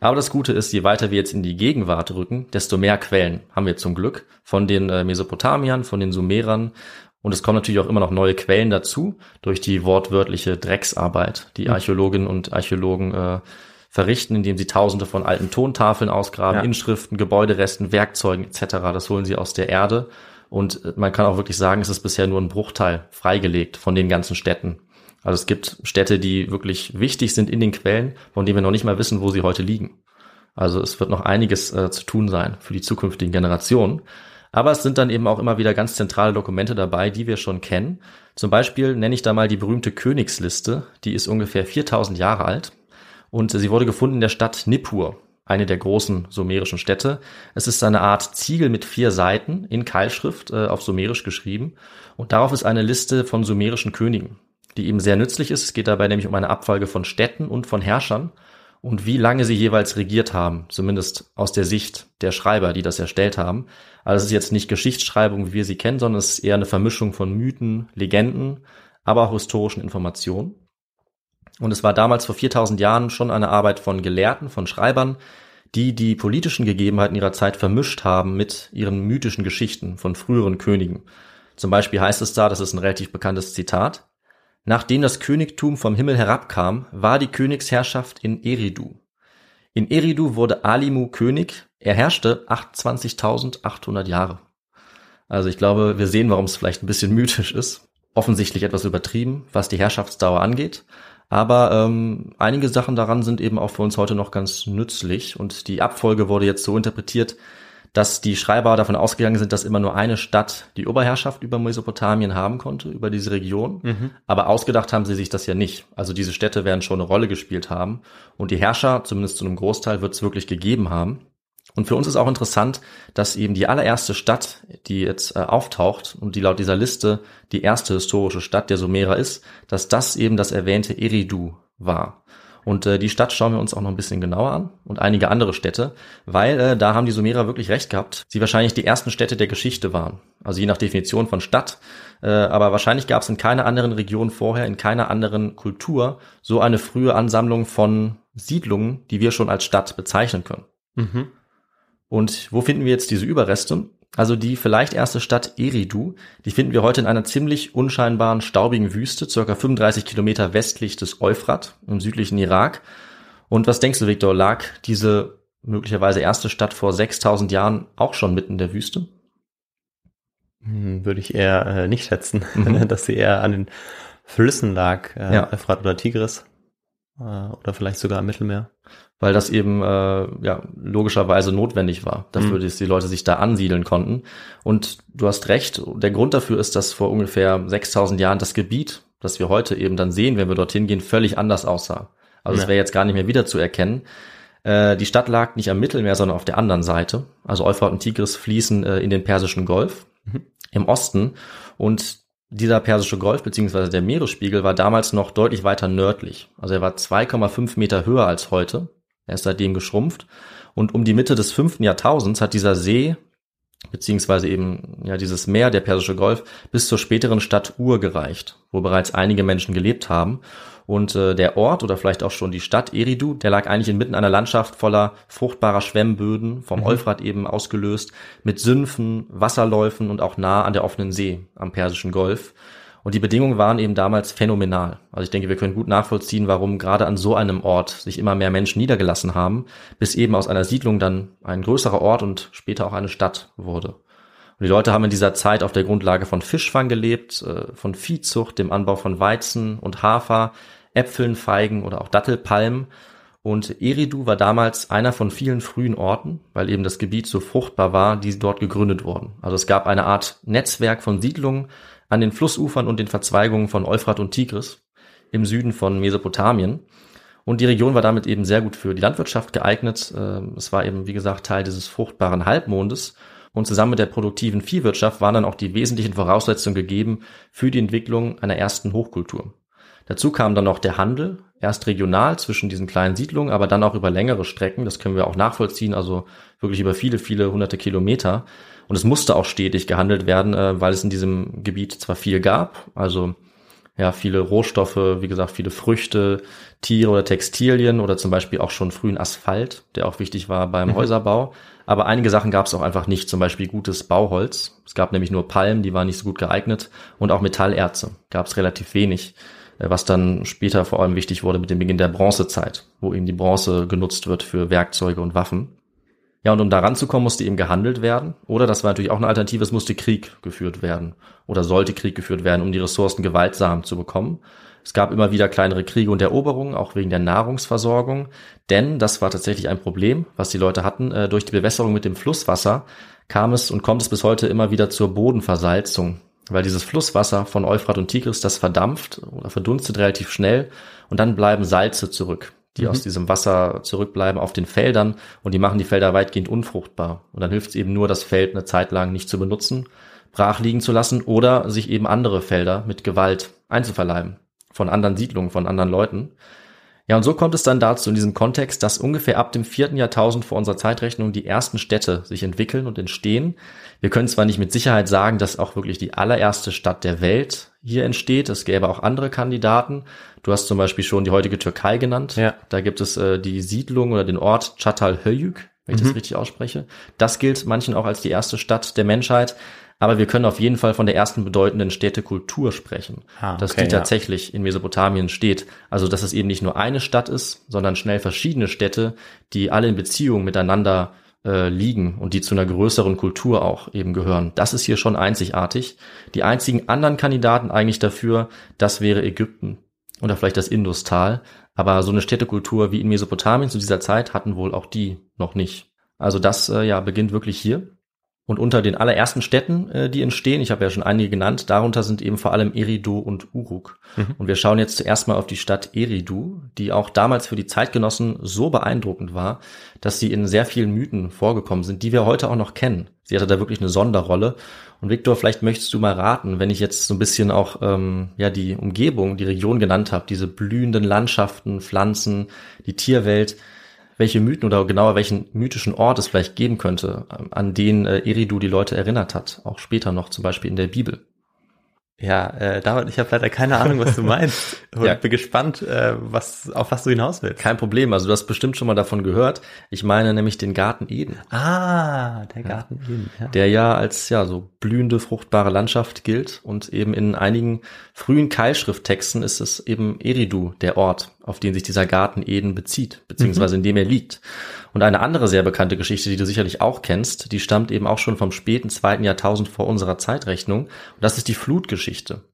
Aber das Gute ist, je weiter wir jetzt in die Gegenwart rücken, desto mehr Quellen haben wir zum Glück von den äh, Mesopotamiern, von den Sumerern. Und es kommen natürlich auch immer noch neue Quellen dazu durch die wortwörtliche Drecksarbeit, die Archäologinnen und Archäologen äh, verrichten, indem sie tausende von alten Tontafeln ausgraben, Ja. Inschriften, Gebäuderesten, Werkzeugen etc. Das holen sie aus der Erde. Und äh, man kann auch wirklich sagen, es ist bisher nur ein Bruchteil freigelegt von den ganzen Städten. Also es gibt Städte, die wirklich wichtig sind in den Quellen, von denen wir noch nicht mal wissen, wo sie heute liegen. Also es wird noch einiges äh, zu tun sein für die zukünftigen Generationen. Aber es sind dann eben auch immer wieder ganz zentrale Dokumente dabei, die wir schon kennen. Zum Beispiel nenne ich da mal die berühmte Königsliste. Die ist ungefähr 4000 Jahre alt. Und sie wurde gefunden in der Stadt Nippur, eine der großen sumerischen Städte. Es ist eine Art Ziegel mit vier Seiten in Keilschrift äh, auf Sumerisch geschrieben. Und darauf ist eine Liste von sumerischen Königen, die eben sehr nützlich ist. Es geht dabei nämlich um eine Abfolge von Städten und von Herrschern und wie lange sie jeweils regiert haben, zumindest aus der Sicht der Schreiber, die das erstellt haben. Also es ist jetzt nicht Geschichtsschreibung, wie wir sie kennen, sondern es ist eher eine Vermischung von Mythen, Legenden, aber auch historischen Informationen. Und es war damals vor 4000 Jahren schon eine Arbeit von Gelehrten, von Schreibern, die die politischen Gegebenheiten ihrer Zeit vermischt haben mit ihren mythischen Geschichten von früheren Königen. Zum Beispiel heißt es da, das ist ein relativ bekanntes Zitat, Nachdem das Königtum vom Himmel herabkam, war die Königsherrschaft in Eridu. In Eridu wurde Alimu König. Er herrschte 28.800 Jahre. Also ich glaube, wir sehen, warum es vielleicht ein bisschen mythisch ist. Offensichtlich etwas übertrieben, was die Herrschaftsdauer angeht. Aber ähm, einige Sachen daran sind eben auch für uns heute noch ganz nützlich. Und die Abfolge wurde jetzt so interpretiert, dass die Schreiber davon ausgegangen sind, dass immer nur eine Stadt die Oberherrschaft über Mesopotamien haben konnte, über diese Region. Aber ausgedacht haben sie sich das ja nicht. Also diese Städte werden schon eine Rolle gespielt haben. Und die Herrscher, zumindest zu einem Großteil, wird es wirklich gegeben haben. Und für uns ist auch interessant, dass eben die allererste Stadt, die jetzt äh, auftaucht und die laut dieser Liste die erste historische Stadt der Sumerer ist, dass das eben das erwähnte Eridu war. Und äh, die Stadt schauen wir uns auch noch ein bisschen genauer an und einige andere Städte, weil äh, da haben die Sumerer wirklich recht gehabt. Sie wahrscheinlich die ersten Städte der Geschichte waren. Also je nach Definition von Stadt. Äh, aber wahrscheinlich gab es in keiner anderen Region vorher, in keiner anderen Kultur so eine frühe Ansammlung von Siedlungen, die wir schon als Stadt bezeichnen können. Mhm. Und wo finden wir jetzt diese Überreste? Also die vielleicht erste Stadt Eridu, die finden wir heute in einer ziemlich unscheinbaren, staubigen Wüste, circa 35 Kilometer westlich des Euphrat im südlichen Irak. Und was denkst du, Viktor, lag diese möglicherweise erste Stadt vor 6000 Jahren auch schon mitten in der Wüste? Hm, Würde ich eher äh, nicht schätzen, Mhm. dass sie eher an den Flüssen lag, äh, Ja. Euphrat oder Tigris. Äh, oder vielleicht sogar im Mittelmeer. weil das eben äh, ja logischerweise notwendig war, dafür, dass die Leute sich da ansiedeln konnten. Und du hast recht, der Grund dafür ist, dass vor ungefähr 6000 Jahren das Gebiet, das wir heute eben dann sehen, wenn wir dorthin gehen, völlig anders aussah. Also es Ja. wäre jetzt gar nicht mehr wiederzuerkennen. Äh, die Stadt lag nicht am Mittelmeer, sondern auf der anderen Seite. Also Euphrat und Tigris fließen äh, in den Persischen Golf im Osten und dieser Persische Golf beziehungsweise der Meeresspiegel war damals noch deutlich weiter nördlich. Also er war 2,5 Meter höher als heute. Er ist seitdem geschrumpft. Und um die Mitte des fünften Jahrtausends hat dieser See beziehungsweise eben ja dieses Meer, der Persische Golf, bis zur späteren Stadt Ur gereicht, wo bereits einige Menschen gelebt haben. Und äh, der Ort oder vielleicht auch schon die Stadt Eridu, der lag eigentlich inmitten einer Landschaft voller fruchtbarer Schwemmböden, vom Euphrat eben ausgelöst, mit Sümpfen, Wasserläufen und auch nah an der offenen See am Persischen Golf. Und die Bedingungen waren eben damals phänomenal. Also ich denke, wir können gut nachvollziehen, warum gerade an so einem Ort sich immer mehr Menschen niedergelassen haben, bis eben aus einer Siedlung dann ein größerer Ort und später auch eine Stadt wurde. Und die Leute haben in dieser Zeit auf der Grundlage von Fischfang gelebt, äh, von Viehzucht, dem Anbau von Weizen und Hafer, Äpfeln, Feigen oder auch Dattelpalmen. Und Eridu war damals einer von vielen frühen Orten, weil eben das Gebiet so fruchtbar war, die dort gegründet wurden. Also es gab eine Art Netzwerk von Siedlungen an den Flussufern und den Verzweigungen von Euphrat und Tigris im Süden von Mesopotamien. Und die Region war damit eben sehr gut für die Landwirtschaft geeignet. Ähm, Es war eben, wie gesagt, Teil dieses fruchtbaren Halbmondes. Und zusammen mit der produktiven Viehwirtschaft waren dann auch die wesentlichen Voraussetzungen gegeben für die Entwicklung einer ersten Hochkultur. Dazu kam dann noch der Handel, erst regional zwischen diesen kleinen Siedlungen, aber dann auch über längere Strecken. Das können wir auch nachvollziehen, also wirklich über viele, viele hunderte Kilometer. Und es musste auch stetig gehandelt werden, äh, weil es in diesem Gebiet zwar viel gab, also ja, viele Rohstoffe, wie gesagt, viele Früchte, Tiere oder Textilien oder zum Beispiel auch schon frühen Asphalt, der auch wichtig war beim Häuserbau. Aber einige Sachen gab es auch einfach nicht, zum Beispiel gutes Bauholz. Es gab nämlich nur Palmen, die waren nicht so gut geeignet und auch Metallerze gab es relativ wenig, äh, was dann später vor allem wichtig wurde mit dem Beginn der Bronzezeit, wo eben die Bronze genutzt wird für Werkzeuge und Waffen. Ja, und um da ranzukommen, musste eben gehandelt werden. Oder, das war natürlich auch eine Alternative, es musste Krieg geführt werden. Oder sollte Krieg geführt werden, um die Ressourcen gewaltsam zu bekommen. Es gab immer wieder kleinere Kriege und Eroberungen, auch wegen der Nahrungsversorgung. Denn, das war tatsächlich ein Problem, was die Leute hatten, äh, durch die Bewässerung mit dem Flusswasser kam es und kommt es bis heute immer wieder zur Bodenversalzung. Weil dieses Flusswasser von Euphrat und Tigris, das verdampft oder verdunstet relativ schnell und dann bleiben Salze zurück, die aus diesem Wasser zurückbleiben auf den Feldern und die machen die Felder weitgehend unfruchtbar. Und dann hilft es eben nur, das Feld eine Zeit lang nicht zu benutzen, brach liegen zu lassen oder sich eben andere Felder mit Gewalt einzuverleiben. Von anderen Siedlungen, von anderen Leuten. Ja, und so kommt es dann dazu in diesem Kontext, dass ungefähr ab dem vierten Jahrtausend vor unserer Zeitrechnung die ersten Städte sich entwickeln und entstehen. Wir können zwar nicht mit Sicherheit sagen, dass auch wirklich die allererste Stadt der Welt hier entsteht. Es gäbe auch andere Kandidaten. Du hast zum Beispiel schon die heutige Türkei genannt. Ja. Da gibt es äh, die Siedlung oder den Ort Çatalhöyük, wenn ich das richtig ausspreche. Das gilt manchen auch als die erste Stadt der Menschheit. Aber wir können auf jeden Fall von der ersten bedeutenden Städtekultur sprechen, Ah, dass okay, die ja. tatsächlich in Mesopotamien steht. Also dass es eben nicht nur eine Stadt ist, sondern schnell verschiedene Städte, die alle in Beziehung miteinander äh, liegen und die zu einer größeren Kultur auch eben gehören. Das ist hier schon einzigartig. Die einzigen anderen Kandidaten eigentlich dafür, das wäre Ägypten oder vielleicht das Industal. Aber so eine Städtekultur wie in Mesopotamien zu dieser Zeit hatten wohl auch die noch nicht. Also das äh, ja beginnt wirklich hier. Und unter den allerersten Städten, äh, die entstehen, ich habe ja schon einige genannt, darunter sind eben vor allem Eridu und Uruk. Und wir schauen jetzt zuerst mal auf die Stadt Eridu, die auch damals für die Zeitgenossen so beeindruckend war, dass sie in sehr vielen Mythen vorgekommen sind, die wir heute auch noch kennen. Sie hatte da wirklich eine Sonderrolle. Und Viktor, vielleicht möchtest du mal raten, wenn ich jetzt so ein bisschen auch ähm, ja die Umgebung, die Region genannt habe, diese blühenden Landschaften, Pflanzen, die Tierwelt, welche Mythen oder genauer welchen mythischen Ort es vielleicht geben könnte, an den äh, Eridu die Leute erinnert hat, auch später noch zum Beispiel in der Bibel. Ja, äh, David, ich habe leider keine Ahnung, was du meinst. Und Ja. bin gespannt, äh, was, auf was du hinaus willst. Kein Problem, also du hast bestimmt schon mal davon gehört. Ich meine nämlich den Garten Eden, Ah, der Garten Eden. Ja. der ja als ja so blühende, fruchtbare Landschaft gilt und eben in einigen frühen Keilschrifttexten ist es eben Eridu, der Ort, auf den sich dieser Garten Eden bezieht, beziehungsweise in dem er liegt. Und eine andere sehr bekannte Geschichte, die du sicherlich auch kennst, die stammt eben auch schon vom späten zweiten Jahrtausend vor unserer Zeitrechnung. Und das ist die Flutgeschichte,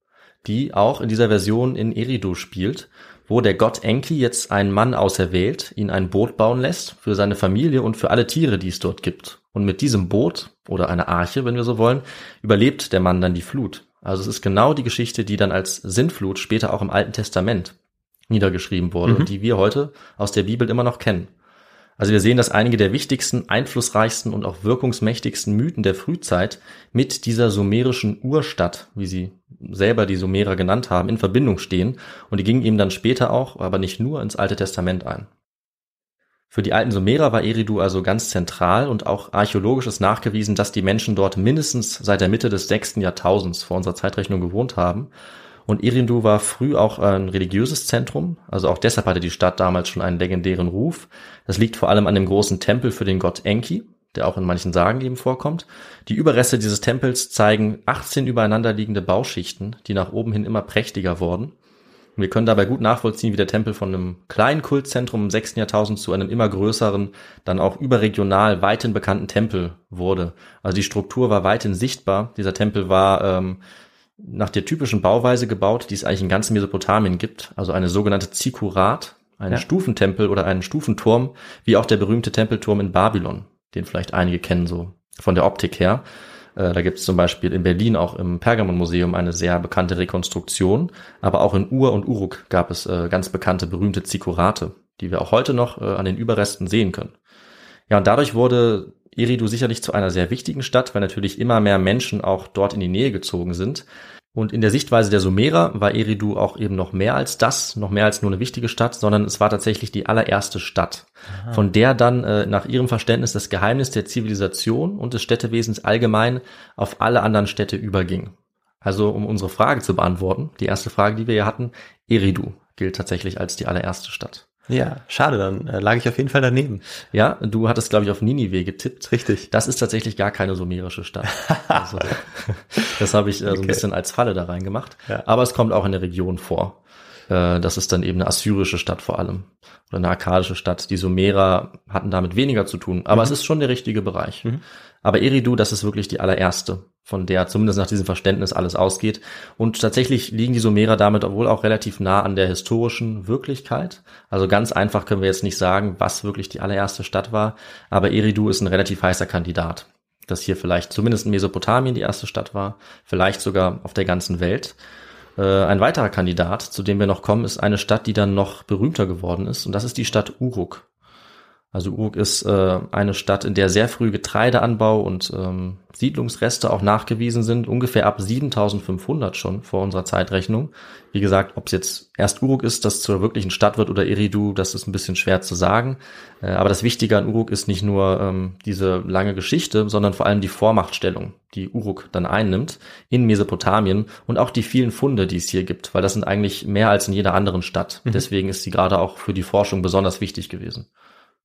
die auch in dieser Version in Eridu spielt, wo der Gott Enki jetzt einen Mann auserwählt, ihn ein Boot bauen lässt für seine Familie und für alle Tiere, die es dort gibt. Und mit diesem Boot oder einer Arche, wenn wir so wollen, überlebt der Mann dann die Flut. Also es ist genau die Geschichte, die dann als Sintflut später auch im Alten Testament niedergeschrieben wurde Mhm. und die wir heute aus der Bibel immer noch kennen. Also wir sehen, dass einige der wichtigsten, einflussreichsten und auch wirkungsmächtigsten Mythen der Frühzeit mit dieser sumerischen Urstadt, wie sie selber die Sumerer genannt haben, in Verbindung stehen und die gingen eben dann später auch, aber nicht nur, ins Alte Testament ein. Für die alten Sumerer war Eridu also ganz zentral und auch archäologisch ist nachgewiesen, dass die Menschen dort mindestens seit der Mitte des sechsten Jahrtausends vor unserer Zeitrechnung gewohnt haben. Und Eridu war früh auch ein religiöses Zentrum, also auch deshalb hatte die Stadt damals schon einen legendären Ruf. Das liegt vor allem an dem großen Tempel für den Gott Enki, der auch in manchen Sagen eben vorkommt. Die Überreste dieses Tempels zeigen 18 übereinanderliegende Bauschichten, die nach oben hin immer prächtiger wurden. Wir können dabei gut nachvollziehen, wie der Tempel von einem kleinen Kultzentrum im 6. Jahrtausend zu einem immer größeren, dann auch überregional weithin bekannten Tempel wurde. Also die Struktur war weithin sichtbar. Dieser Tempel war ähm, nach der typischen Bauweise gebaut, die es eigentlich in ganz Mesopotamien gibt. Also eine sogenannte Zikurat, ein Ja. Stufentempel oder einen Stufenturm, wie auch der berühmte Tempelturm in Babylon, den vielleicht einige kennen so von der Optik her. Äh, Da gibt es zum Beispiel in Berlin auch im Pergamon-Museum eine sehr bekannte Rekonstruktion, aber auch in Ur und Uruk gab es äh, ganz bekannte, berühmte Zikurate, die wir auch heute noch äh, an den Überresten sehen können. Ja, und dadurch wurde Eridu sicherlich zu einer sehr wichtigen Stadt, weil natürlich immer mehr Menschen auch dort in die Nähe gezogen sind. Und in der Sichtweise der Sumerer war Eridu auch eben noch mehr als das, noch mehr als nur eine wichtige Stadt, sondern es war tatsächlich die allererste Stadt, von der dann äh, nach ihrem Verständnis das Geheimnis der Zivilisation und des Städtewesens allgemein auf alle anderen Städte überging. Also um unsere Frage zu beantworten, die erste Frage, die wir hier hatten, Eridu gilt tatsächlich als die allererste Stadt. Ja, schade, dann äh, lag ich auf jeden Fall daneben. Ja, du hattest, glaube ich, auf Ninive getippt. Richtig. Das ist tatsächlich gar keine sumerische Stadt. Also, das habe ich äh, so ein Okay. bisschen als Falle da reingemacht. Ja. Aber es kommt auch in der Region vor. Äh, das ist dann eben eine assyrische Stadt vor allem. Oder eine akkadische Stadt. Die Sumerer hatten damit weniger zu tun. Aber es ist schon der richtige Bereich. Mhm. Aber Eridu, das ist wirklich die allererste, von der zumindest nach diesem Verständnis alles ausgeht. Und tatsächlich liegen die Sumerer damit obwohl auch relativ nah an der historischen Wirklichkeit. Also ganz einfach können wir jetzt nicht sagen, was wirklich die allererste Stadt war. Aber Eridu ist ein relativ heißer Kandidat. Dass hier vielleicht zumindest in Mesopotamien die erste Stadt war, vielleicht sogar auf der ganzen Welt. Äh, ein weiterer Kandidat, zu dem wir noch kommen, ist eine Stadt, die dann noch berühmter geworden ist. Und das ist die Stadt Uruk. Also Uruk ist äh, eine Stadt, in der sehr früh Getreideanbau und ähm, Siedlungsreste auch nachgewiesen sind, ungefähr ab 7500 schon vor unserer Zeitrechnung. Wie gesagt, ob es jetzt erst Uruk ist, das zur wirklichen Stadt wird oder Eridu, das ist ein bisschen schwer zu sagen. Äh, aber das Wichtige an Uruk ist nicht nur ähm, diese lange Geschichte, sondern vor allem die Vormachtstellung, die Uruk dann einnimmt in Mesopotamien und auch die vielen Funde, die es hier gibt, weil das sind eigentlich mehr als in jeder anderen Stadt. Deswegen ist sie gerade auch für die Forschung besonders wichtig gewesen.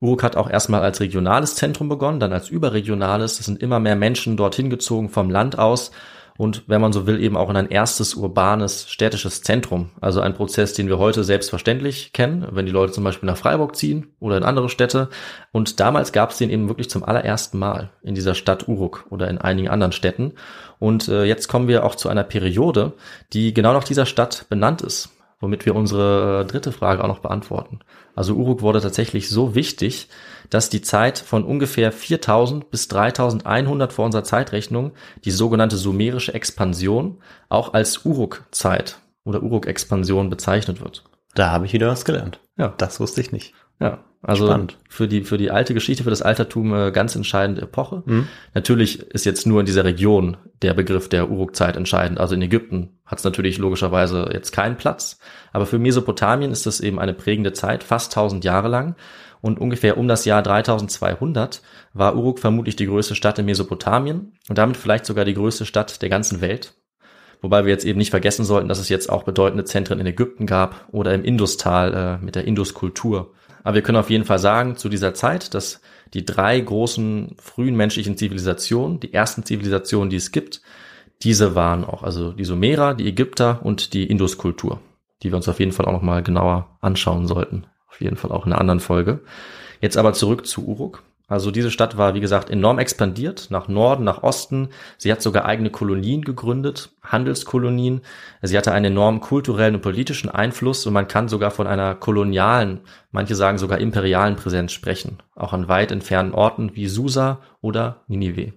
Uruk hat auch erstmal als regionales Zentrum begonnen, dann als überregionales. Es sind immer mehr Menschen dorthin gezogen vom Land aus und wenn man so will, eben auch in ein erstes urbanes städtisches Zentrum. Also ein Prozess, den wir heute selbstverständlich kennen, wenn die Leute zum Beispiel nach Freiburg ziehen oder in andere Städte. Und damals gab es den eben wirklich zum allerersten Mal in dieser Stadt Uruk oder in einigen anderen Städten. Und äh, jetzt kommen wir auch zu einer Periode, die genau nach dieser Stadt benannt ist womit wir unsere äh, dritte Frage auch noch beantworten. Also Uruk wurde tatsächlich so wichtig, dass die Zeit von ungefähr 4000 bis 3100 vor unserer Zeitrechnung, die sogenannte sumerische Expansion, auch als Uruk-Zeit oder Uruk-Expansion bezeichnet wird. Da habe ich wieder was gelernt. Ja. Das wusste ich nicht. Ja, also Spannend. für die für die alte Geschichte, für das Altertum äh, ganz entscheidende Epoche. Mhm. Natürlich ist jetzt nur in dieser Region der Begriff der Uruk-Zeit entscheidend. Also in Ägypten hat es natürlich logischerweise jetzt keinen Platz, aber für Mesopotamien ist das eben eine prägende Zeit, fast 1000 Jahre lang. Und ungefähr um das Jahr 3200 war Uruk vermutlich die größte Stadt in Mesopotamien und damit vielleicht sogar die größte Stadt der ganzen Welt. Wobei wir jetzt eben nicht vergessen sollten, dass es jetzt auch bedeutende Zentren in Ägypten gab oder im Industal äh, mit der Induskultur. Aber wir können auf jeden Fall sagen, zu dieser Zeit, dass die drei großen frühen menschlichen Zivilisationen, die ersten Zivilisationen, die es gibt, diese waren auch, also die Sumerer, die Ägypter und die Induskultur, die wir uns auf jeden Fall auch nochmal genauer anschauen sollten. Auf jeden Fall auch in einer anderen Folge. Jetzt aber zurück zu Uruk. Also diese Stadt war, wie gesagt, enorm expandiert, nach Norden, nach Osten. Sie hat sogar eigene Kolonien gegründet, Handelskolonien. Sie hatte einen enormen kulturellen und politischen Einfluss und man kann sogar von einer kolonialen, manche sagen sogar imperialen Präsenz sprechen. Auch an weit entfernten Orten wie Susa oder Ninive.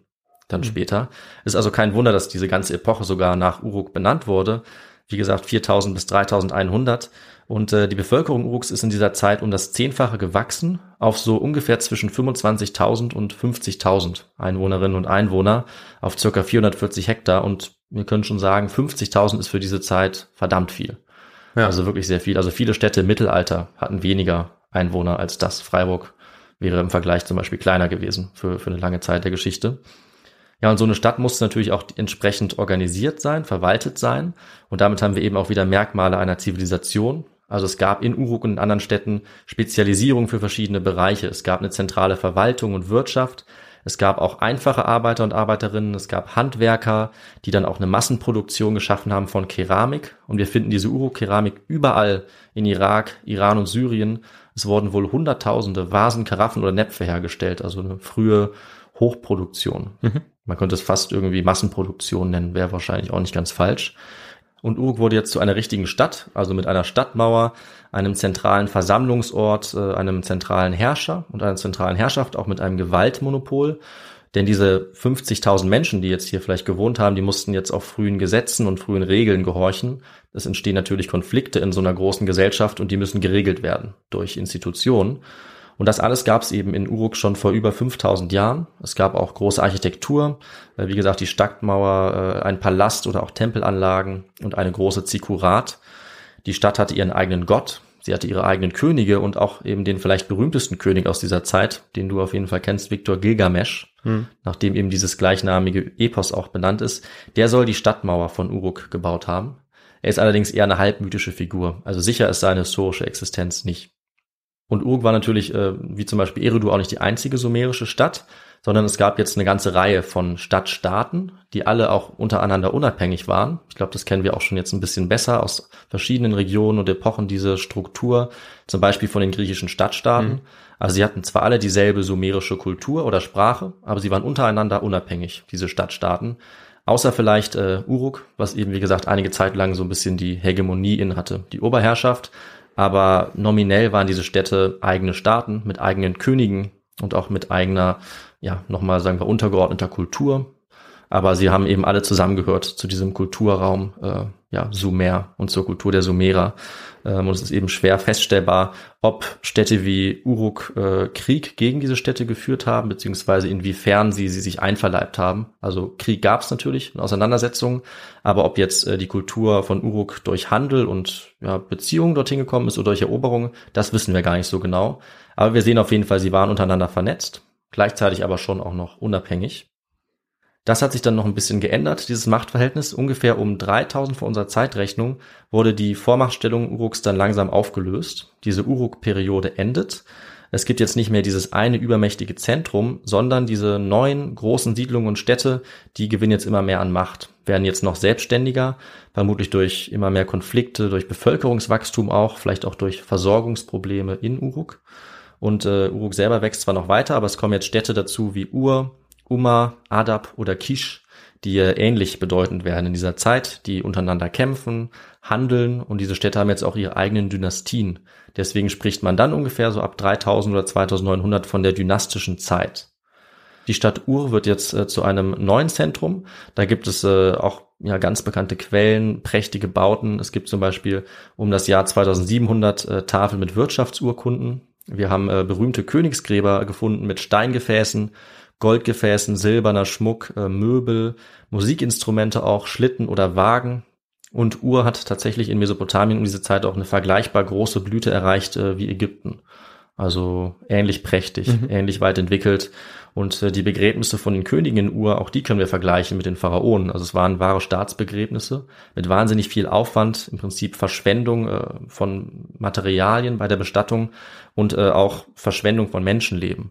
Dann mhm. später. Es ist also kein Wunder, dass diese ganze Epoche sogar nach Uruk benannt wurde. Wie gesagt, 4000 bis 3100. Und äh, die Bevölkerung Uruks ist in dieser Zeit um das Zehnfache gewachsen auf so ungefähr zwischen 25.000 und 50.000 Einwohnerinnen und Einwohner auf circa 440 Hektar. Und wir können schon sagen, 50.000 ist für diese Zeit verdammt viel. Ja. Also wirklich sehr viel. Also viele Städte im Mittelalter hatten weniger Einwohner als das. Freiburg wäre im Vergleich zum Beispiel kleiner gewesen für, für eine lange Zeit der Geschichte. Ja, und so eine Stadt muss natürlich auch entsprechend organisiert sein, verwaltet sein. Und damit haben wir eben auch wieder Merkmale einer Zivilisation, also es gab in Uruk und in anderen Städten Spezialisierung für verschiedene Bereiche. Es gab eine zentrale Verwaltung und Wirtschaft. Es gab auch einfache Arbeiter und Arbeiterinnen. Es gab Handwerker, die dann auch eine Massenproduktion geschaffen haben von Keramik. Und wir finden diese Uruk-Keramik überall in Irak, Iran und Syrien. Es wurden wohl Hunderttausende Vasen, Karaffen oder Näpfe hergestellt. Also eine frühe Hochproduktion. Mhm. Man könnte es fast irgendwie Massenproduktion nennen, wäre wahrscheinlich auch nicht ganz falsch. Und Uruk wurde jetzt zu einer richtigen Stadt, also mit einer Stadtmauer, einem zentralen Versammlungsort, äh, einem zentralen Herrscher und einer zentralen Herrschaft, auch mit einem Gewaltmonopol. Denn diese 50.000 Menschen, die jetzt hier vielleicht gewohnt haben, die mussten jetzt auch frühen Gesetzen und frühen Regeln gehorchen. Es entstehen natürlich Konflikte in so einer großen Gesellschaft und die müssen geregelt werden durch Institutionen. Und das alles gab es eben in Uruk schon vor über 5000 Jahren. Es gab auch große Architektur, äh, wie gesagt die Stadtmauer, äh, ein Palast oder auch Tempelanlagen und eine große Zikurat. Die Stadt hatte ihren eigenen Gott, sie hatte ihre eigenen Könige und auch eben den vielleicht berühmtesten König aus dieser Zeit, den du auf jeden Fall kennst, Viktor Gilgamesch, hm. nachdem eben dieses gleichnamige Epos auch benannt ist. Der soll die Stadtmauer von Uruk gebaut haben. Er ist allerdings eher eine halbmythische Figur, also sicher ist seine historische Existenz nicht. Und Uruk war natürlich, äh, wie zum Beispiel Eridu, auch nicht die einzige sumerische Stadt, sondern es gab jetzt eine ganze Reihe von Stadtstaaten, die alle auch untereinander unabhängig waren. Ich glaube, das kennen wir auch schon jetzt ein bisschen besser aus verschiedenen Regionen und Epochen, diese Struktur, zum Beispiel von den griechischen Stadtstaaten. Mhm. Also sie hatten zwar alle dieselbe sumerische Kultur oder Sprache, aber sie waren untereinander unabhängig, diese Stadtstaaten. Außer vielleicht äh, Uruk, was eben, wie gesagt, einige Zeit lang so ein bisschen die Hegemonie in hatte, die Oberherrschaft aber nominell waren diese Städte eigene Staaten mit eigenen Königen und auch mit eigener, ja, nochmal sagen wir, untergeordneter Kultur. Aber sie haben eben alle zusammengehört zu diesem Kulturraum, äh, ja, Sumer und zur Kultur der Sumerer. Ähm, und es ist eben schwer feststellbar, ob Städte wie Uruk äh, Krieg gegen diese Städte geführt haben, beziehungsweise inwiefern sie sie sich einverleibt haben. Also Krieg gab es natürlich, eine Auseinandersetzung, aber ob jetzt äh, die Kultur von Uruk durch Handel und ja, Beziehungen dorthin gekommen ist oder durch Eroberung, das wissen wir gar nicht so genau. Aber wir sehen auf jeden Fall, sie waren untereinander vernetzt, gleichzeitig aber schon auch noch unabhängig. Das hat sich dann noch ein bisschen geändert, dieses Machtverhältnis. Ungefähr um 3000 vor unserer Zeitrechnung wurde die Vormachtstellung Uruks dann langsam aufgelöst. Diese Uruk-Periode endet. Es gibt jetzt nicht mehr dieses eine übermächtige Zentrum, sondern diese neuen großen Siedlungen und Städte, die gewinnen jetzt immer mehr an Macht, werden jetzt noch selbstständiger, vermutlich durch immer mehr Konflikte, durch Bevölkerungswachstum auch, vielleicht auch durch Versorgungsprobleme in Uruk. Und äh, Uruk selber wächst zwar noch weiter, aber es kommen jetzt Städte dazu wie Ur, Uma, Adab oder Kish, die ähnlich bedeutend werden in dieser Zeit, die untereinander kämpfen, handeln und diese Städte haben jetzt auch ihre eigenen Dynastien. Deswegen spricht man dann ungefähr so ab 3000 oder 2900 von der dynastischen Zeit. Die Stadt Ur wird jetzt äh, zu einem neuen Zentrum. Da gibt es äh, auch ja, ganz bekannte Quellen, prächtige Bauten. Es gibt zum Beispiel um das Jahr 2700 äh, Tafel mit Wirtschaftsurkunden. Wir haben äh, berühmte Königsgräber gefunden mit Steingefäßen Goldgefäßen, silberner Schmuck, äh, Möbel, Musikinstrumente auch, Schlitten oder Wagen. Und Ur hat tatsächlich in Mesopotamien um diese Zeit auch eine vergleichbar große Blüte erreicht äh, wie Ägypten. Also ähnlich prächtig, mhm. ähnlich weit entwickelt. Und äh, die Begräbnisse von den Königen in Ur, auch die können wir vergleichen mit den Pharaonen. Also es waren wahre Staatsbegräbnisse mit wahnsinnig viel Aufwand, im Prinzip Verschwendung äh, von Materialien bei der Bestattung und äh, auch Verschwendung von Menschenleben.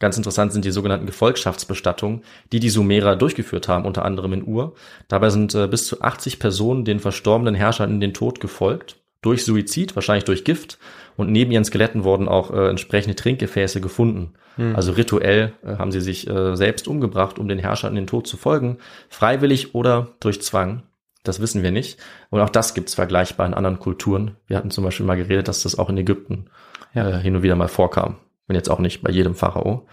Ganz interessant sind die sogenannten Gefolgschaftsbestattungen, die die Sumerer durchgeführt haben, unter anderem in Ur. Dabei sind äh, bis zu 80 Personen den verstorbenen Herrschern in den Tod gefolgt. durch Suizid, wahrscheinlich durch Gift. Und neben ihren Skeletten wurden auch äh, entsprechende Trinkgefäße gefunden. Also rituell äh, haben sie sich äh, selbst umgebracht, um den Herrscher in den Tod zu folgen, freiwillig oder durch Zwang. Das wissen wir nicht. Und auch das gibt es vergleichbar in anderen Kulturen. Wir hatten zum Beispiel mal geredet, dass das auch in Ägypten Ja. äh, hin und wieder mal vorkam. Wenn jetzt auch nicht bei jedem Pharao.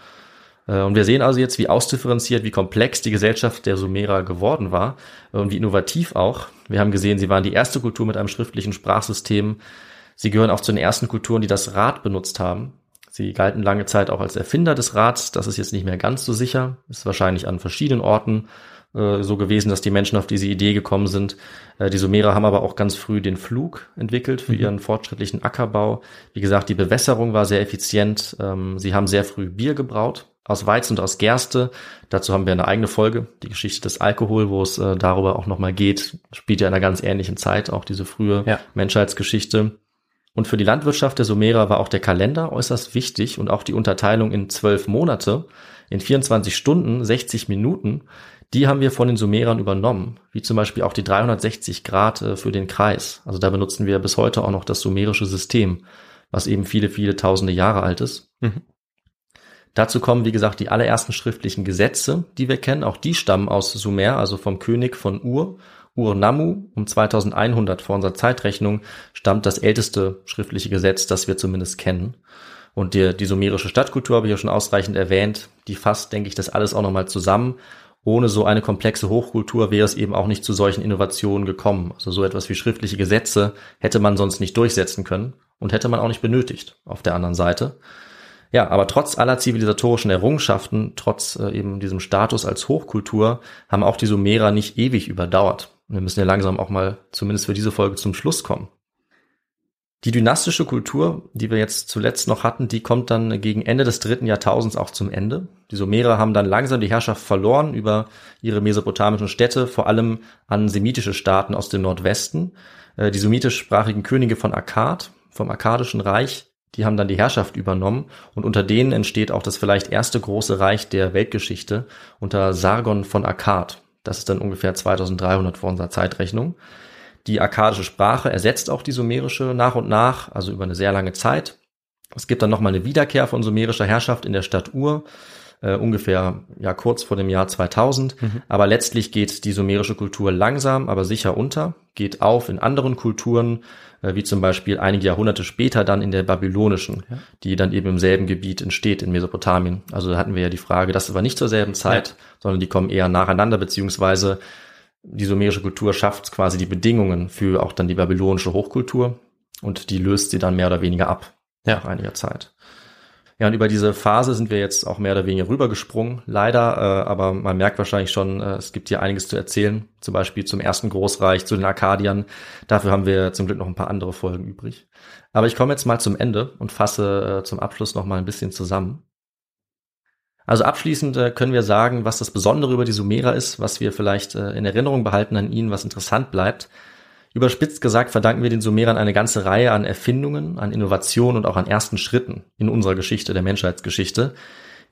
Äh, Und wir sehen also jetzt, wie ausdifferenziert, wie komplex die Gesellschaft der Sumerer geworden war äh, und wie innovativ auch. Wir haben gesehen, sie waren die erste Kultur mit einem schriftlichen Sprachsystem. Sie gehören auch zu den ersten Kulturen, die das Rad benutzt haben. Sie galten lange Zeit auch als Erfinder des Rads. Das ist jetzt nicht mehr ganz so sicher. Ist wahrscheinlich an verschiedenen Orten äh, so gewesen, dass die Menschen auf diese Idee gekommen sind. Äh, die Sumerer haben aber auch ganz früh den Flug entwickelt für ihren fortschrittlichen Ackerbau. Wie gesagt, die Bewässerung war sehr effizient. Ähm, sie haben sehr früh Bier gebraut aus Weizen und aus Gerste. Dazu haben wir eine eigene Folge, die Geschichte des Alkohol, wo es äh, darüber auch nochmal geht. Spielt ja in einer ganz ähnlichen Zeit, auch diese frühe Ja. Menschheitsgeschichte. Und für die Landwirtschaft der Sumerer war auch der Kalender äußerst wichtig und auch die Unterteilung in zwölf Monate, in 24 Stunden, 60 Minuten, die haben wir von den Sumerern übernommen, wie zum Beispiel auch die 360 Grad äh, für den Kreis. Also da benutzen wir bis heute auch noch das sumerische System, was eben viele, viele tausende Jahre alt ist. Mhm. Dazu kommen, wie gesagt, die allerersten schriftlichen Gesetze, die wir kennen. Auch die stammen aus Sumer, also vom König von Ur. Ur-Nammu um 2100 vor unserer Zeitrechnung stammt das älteste schriftliche Gesetz, das wir zumindest kennen. Und die, die sumerische Stadtkultur habe ich ja schon ausreichend erwähnt. Die fasst, denke ich, das alles auch nochmal zusammen. Ohne so eine komplexe Hochkultur wäre es eben auch nicht zu solchen Innovationen gekommen. Also so etwas wie schriftliche Gesetze hätte man sonst nicht durchsetzen können und hätte man auch nicht benötigt auf der anderen Seite. Ja, aber trotz aller zivilisatorischen Errungenschaften, trotz äh, eben diesem Status als Hochkultur, haben auch die Sumerer nicht ewig überdauert. Wir müssen ja langsam auch mal zumindest für diese Folge zum Schluss kommen. Die dynastische Kultur, die wir jetzt zuletzt noch hatten, die kommt dann gegen Ende des dritten Jahrtausends auch zum Ende. Die Sumerer haben dann langsam die Herrschaft verloren über ihre mesopotamischen Städte, vor allem an semitische Staaten aus dem Nordwesten. Äh, Die semitischsprachigen Könige von Akkad, vom Akkadischen Reich, die haben dann die Herrschaft übernommen und unter denen entsteht auch das vielleicht erste große Reich der Weltgeschichte unter Sargon von Akkad. Das ist dann ungefähr 2300 vor unserer Zeitrechnung. Die akkadische Sprache ersetzt auch die sumerische nach und nach, also über eine sehr lange Zeit. Es gibt dann nochmal eine Wiederkehr von sumerischer Herrschaft in der Stadt Ur, äh, ungefähr ja kurz vor dem Jahr 2000. Aber letztlich geht die sumerische Kultur langsam, aber sicher unter, geht auf in anderen Kulturen, äh, wie zum Beispiel einige Jahrhunderte später dann in der babylonischen, die dann eben im selben Gebiet entsteht in Mesopotamien. Also da hatten wir ja die Frage, das war nicht zur selben Zeit, sondern die kommen eher nacheinander, beziehungsweise die sumerische Kultur schafft quasi die Bedingungen für auch dann die babylonische Hochkultur und die löst sie dann mehr oder weniger ab Ja. nach einiger Zeit. Ja, und über diese Phase sind wir jetzt auch mehr oder weniger rübergesprungen, leider, äh, aber man merkt wahrscheinlich schon, äh, es gibt hier einiges zu erzählen, zum Beispiel zum ersten Großreich, zu den Arkadiern. Dafür haben wir zum Glück noch ein paar andere Folgen übrig. Aber ich komme jetzt mal zum Ende und fasse äh, zum Abschluss noch mal ein bisschen zusammen. Also abschließend äh, können wir sagen, was das Besondere über die Sumerer ist, was wir vielleicht äh, in Erinnerung behalten an ihnen, was interessant bleibt. Überspitzt gesagt verdanken wir den Sumerern eine ganze Reihe an Erfindungen, an Innovationen und auch an ersten Schritten in unserer Geschichte, der Menschheitsgeschichte.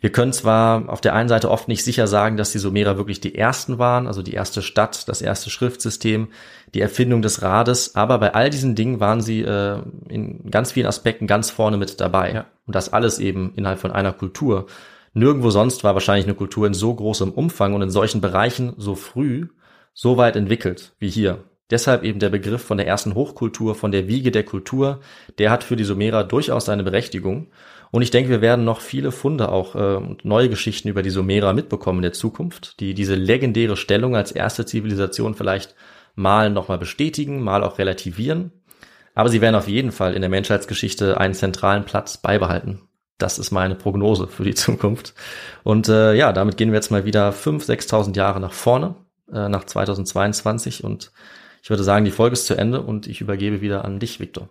Wir können zwar auf der einen Seite oft nicht sicher sagen, dass die Sumerer wirklich die ersten waren, also die erste Stadt, das erste Schriftsystem, die Erfindung des Rades, aber bei all diesen Dingen waren sie äh, in ganz vielen Aspekten ganz vorne mit dabei. Ja. Und das alles eben innerhalb von einer Kultur. Nirgendwo sonst war wahrscheinlich eine Kultur in so großem Umfang und in solchen Bereichen so früh, so weit entwickelt wie hier. Deshalb eben der Begriff von der ersten Hochkultur, von der Wiege der Kultur, der hat für die Sumerer durchaus seine Berechtigung. Und ich denke, wir werden noch viele Funde auch äh, und neue Geschichten über die Sumerer mitbekommen in der Zukunft, die diese legendäre Stellung als erste Zivilisation vielleicht mal nochmal bestätigen, mal auch relativieren. Aber sie werden auf jeden Fall in der Menschheitsgeschichte einen zentralen Platz beibehalten. Das ist meine Prognose für die Zukunft. Und äh, ja, damit gehen wir jetzt mal wieder 5.000, 6.000 Jahre nach vorne, äh, nach 2022. Und ich würde sagen, die Folge ist zu Ende und ich übergebe wieder an dich, Victor.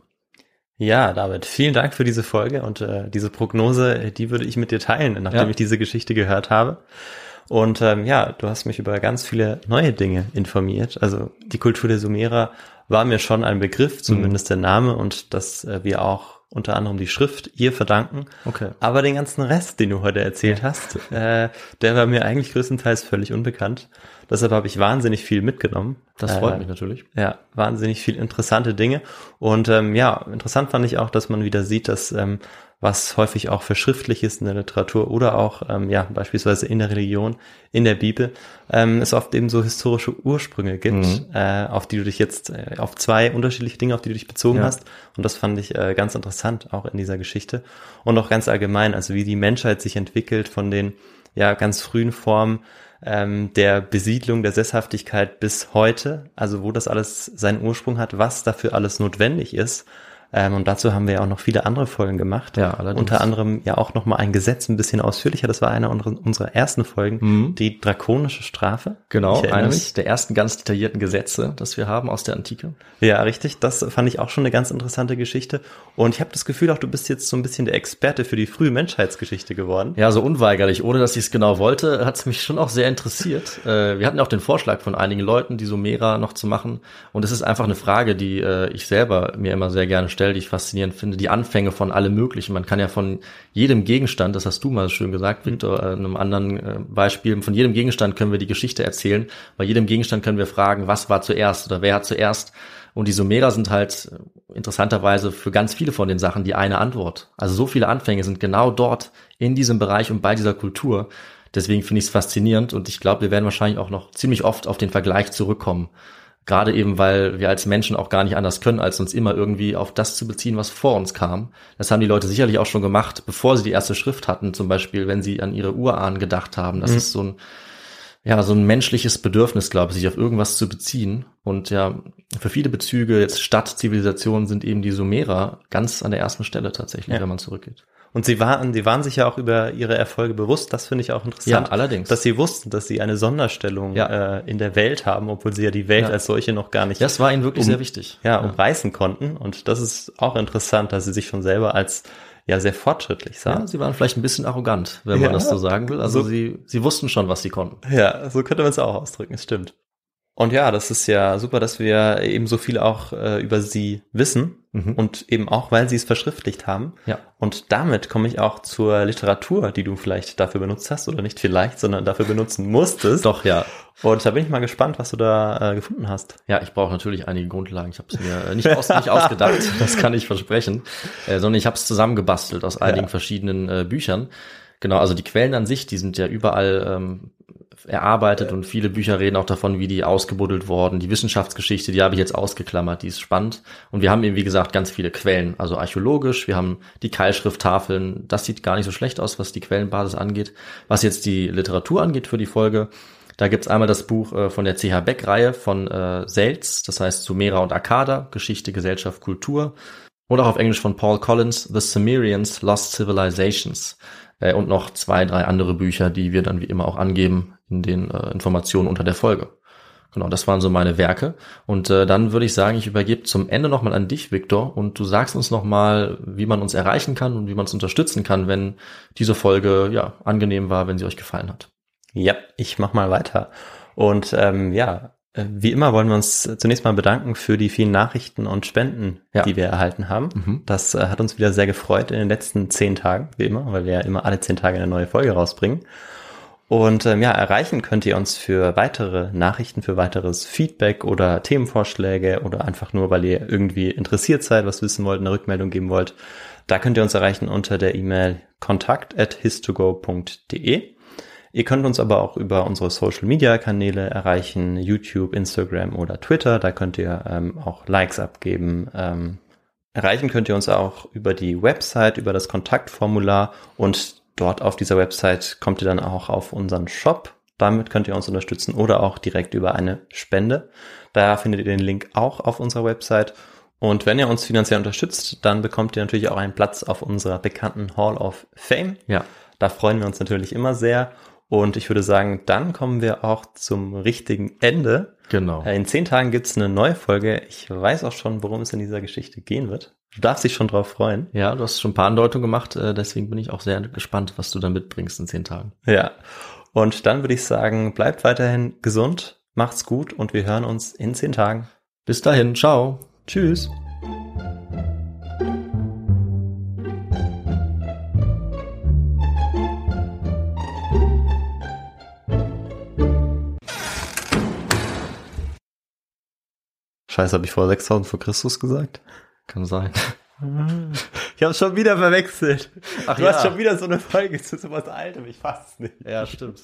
Ja, David, vielen Dank für diese Folge und äh, diese Prognose, die würde ich mit dir teilen, nachdem Ja. ich diese Geschichte gehört habe. Und ähm, ja, du hast mich über ganz viele neue Dinge informiert. Also die Kultur der Sumerer war mir schon ein Begriff, zumindest der Name, und dass äh, wir auch unter anderem die Schrift ihr verdanken. Okay. Aber den ganzen Rest, den du heute erzählt hast, äh, der war mir eigentlich größtenteils völlig unbekannt. Deshalb habe ich wahnsinnig viel mitgenommen. Das freut Äh, mich natürlich. Ja, wahnsinnig viel interessante Dinge. Und ähm, ja, interessant fand ich auch, dass man wieder sieht, dass ähm, was häufig auch verschriftlich ist in der Literatur oder auch ähm, ja beispielsweise in der Religion, in der Bibel, ähm, es oft eben so historische Ursprünge gibt, Mhm. äh, auf die du dich jetzt äh, auf zwei unterschiedliche Dinge, auf die du dich bezogen Ja. hast. Und das fand ich äh, ganz interessant auch in dieser Geschichte und auch ganz allgemein, also wie die Menschheit sich entwickelt von den ja ganz frühen Formen ähm, der Besiedlung, der Sesshaftigkeit bis heute, also wo das alles seinen Ursprung hat, was dafür alles notwendig ist. Ähm, und dazu haben wir ja auch noch viele andere Folgen gemacht. Ja, allerdings. Unter anderem ja auch nochmal ein Gesetz ein bisschen ausführlicher. Das war einer unserer, ersten Folgen, Mhm. die drakonische Strafe. Genau, eines der ersten ganz detaillierten Gesetze, das wir haben aus der Antike. Ja, richtig. Das fand ich auch schon eine ganz interessante Geschichte. Und ich habe das Gefühl, auch du bist jetzt so ein bisschen der Experte für die frühe Menschheitsgeschichte geworden. Ja, so unweigerlich, ohne dass ich es genau wollte, hat es mich schon auch sehr interessiert. Äh, wir hatten ja auch den Vorschlag von einigen Leuten, die Sumera noch zu machen. Und es ist einfach eine Frage, die äh, ich selber mir immer sehr gerne stelle, die ich faszinierend finde. Die Anfänge von allem Möglichen. Man kann ja von jedem Gegenstand, das hast du mal schön gesagt, Victor, äh, einem anderen äh, Beispiel, von jedem Gegenstand können wir die Geschichte erzählen. Bei jedem Gegenstand können wir fragen, was war zuerst oder wer hat zuerst. Und die Sumerer sind halt äh, interessanterweise für ganz viele von den Sachen die eine Antwort. Also so viele Anfänge sind genau dort in diesem Bereich und bei dieser Kultur. Deswegen finde ich es faszinierend und ich glaube, wir werden wahrscheinlich auch noch ziemlich oft auf den Vergleich zurückkommen. Gerade eben, weil wir als Menschen auch gar nicht anders können, als uns immer irgendwie auf das zu beziehen, was vor uns kam. Das haben die Leute sicherlich auch schon gemacht, bevor sie die erste Schrift hatten. Zum Beispiel, wenn sie an ihre Urahnen gedacht haben. Das ist so ein, ja, so ein menschliches Bedürfnis, glaube ich, sich auf irgendwas zu beziehen. Und ja, für viele Bezüge, jetzt Stadtzivilisationen, sind eben die Sumerer ganz an der ersten Stelle tatsächlich, Ja. wenn man zurückgeht. Und sie waren, sie waren sich ja auch über ihre Erfolge bewusst. Das finde ich auch interessant. Ja, allerdings. Dass sie wussten, dass sie eine Sonderstellung Ja. äh, in der Welt haben, obwohl sie ja die Welt Ja. als solche noch gar nicht Das war ihnen wirklich Um- sehr wichtig. ja, umreißen konnten. Und das ist auch interessant, dass sie sich schon selber als ja sehr fortschrittlich sahen. Ja, sie waren vielleicht ein bisschen arrogant, wenn Ja. man das so sagen will. Also So- sie, sie wussten schon, was sie konnten. Ja, so könnte man es auch ausdrücken, es stimmt. Und ja, das ist ja super, dass wir eben so viel auch äh, über sie wissen Mhm. und eben auch, weil sie es verschriftlicht haben. Ja. Und damit komme ich auch zur Literatur, die du vielleicht dafür benutzt hast oder nicht vielleicht, sondern dafür benutzen musstest. Doch, ja. Und da bin ich mal gespannt, was du da äh, gefunden hast. Ja, ich brauche natürlich einige Grundlagen. Ich habe es mir äh, nicht, aus, nicht ausgedacht, das kann ich versprechen, äh, sondern ich habe es zusammengebastelt aus einigen verschiedenen äh, Büchern. Genau, also die Quellen an sich, die sind ja überall ähm, erarbeitet und viele Bücher reden auch davon, wie die ausgebuddelt worden. Die Wissenschaftsgeschichte, die habe ich jetzt ausgeklammert, die ist spannend. Und wir haben eben, wie gesagt, ganz viele Quellen, also archäologisch, wir haben die Keilschrifttafeln, das sieht gar nicht so schlecht aus, was die Quellenbasis angeht. Was jetzt die Literatur angeht für die Folge, da gibt's einmal das Buch äh, von der CH Beck-Reihe von äh, Selz, das heißt Sumera und Akkada, Geschichte, Gesellschaft, Kultur. Oder auch auf Englisch von Paul Collins, The Sumerians, Lost Civilizations. Äh, und noch zwei, drei andere Bücher, die wir dann wie immer auch angeben in den äh, Informationen unter der Folge. Genau, das waren so meine Werke. Und äh, dann würde ich sagen, ich übergebe zum Ende nochmal an dich, Viktor, und du sagst uns nochmal, wie man uns erreichen kann und wie man uns unterstützen kann, wenn diese Folge ja angenehm war, wenn sie euch gefallen hat. Ja, ich mach mal weiter. Und ähm, ja, äh, wie immer wollen wir uns zunächst mal bedanken für die vielen Nachrichten und Spenden, Ja. die wir erhalten haben. Mhm. Das äh, hat uns wieder sehr gefreut in den letzten zehn Tagen, wie immer, weil wir ja immer alle zehn Tage eine neue Folge rausbringen. Und ähm, ja, erreichen könnt ihr uns für weitere Nachrichten, für weiteres Feedback oder Themenvorschläge oder einfach nur, weil ihr irgendwie interessiert seid, was wissen wollt, eine Rückmeldung geben wollt. Da könnt ihr uns erreichen unter der E-Mail kontakt at histogo.de. Ihr könnt uns aber auch über unsere Social Media Kanäle erreichen, YouTube, Instagram oder Twitter. Da könnt ihr ähm, auch Likes abgeben. Ähm, erreichen könnt ihr uns auch über die Website, über das Kontaktformular und dort auf dieser Website kommt ihr dann auch auf unseren Shop. Damit könnt ihr uns unterstützen oder auch direkt über eine Spende. Da findet ihr den Link auch auf unserer Website. Und wenn ihr uns finanziell unterstützt, dann bekommt ihr natürlich auch einen Platz auf unserer bekannten Hall of Fame. Ja, Da freuen wir uns natürlich immer sehr. Und ich würde sagen, dann kommen wir auch zum richtigen Ende. genau. Äh, In zehn Tagen gibt's eine neue Folge. Ich weiß auch schon, worum es in dieser Geschichte gehen wird. Du darfst dich schon drauf freuen. Ja, du hast schon ein paar Andeutungen gemacht, äh, deswegen bin ich auch sehr gespannt, was du da mitbringst in zehn Tagen. Ja. Und dann würde ich sagen, bleibt weiterhin gesund, macht's gut und wir hören uns in zehn Tagen. Bis dahin, ciao. Tschüss. Scheiße, habe ich vor 6000 vor Christus gesagt? Kann sein. Ich habe schon wieder verwechselt. Ach du ja. hast schon wieder so eine Folge zu sowas Altem, ich fass nicht. Ja, stimmt.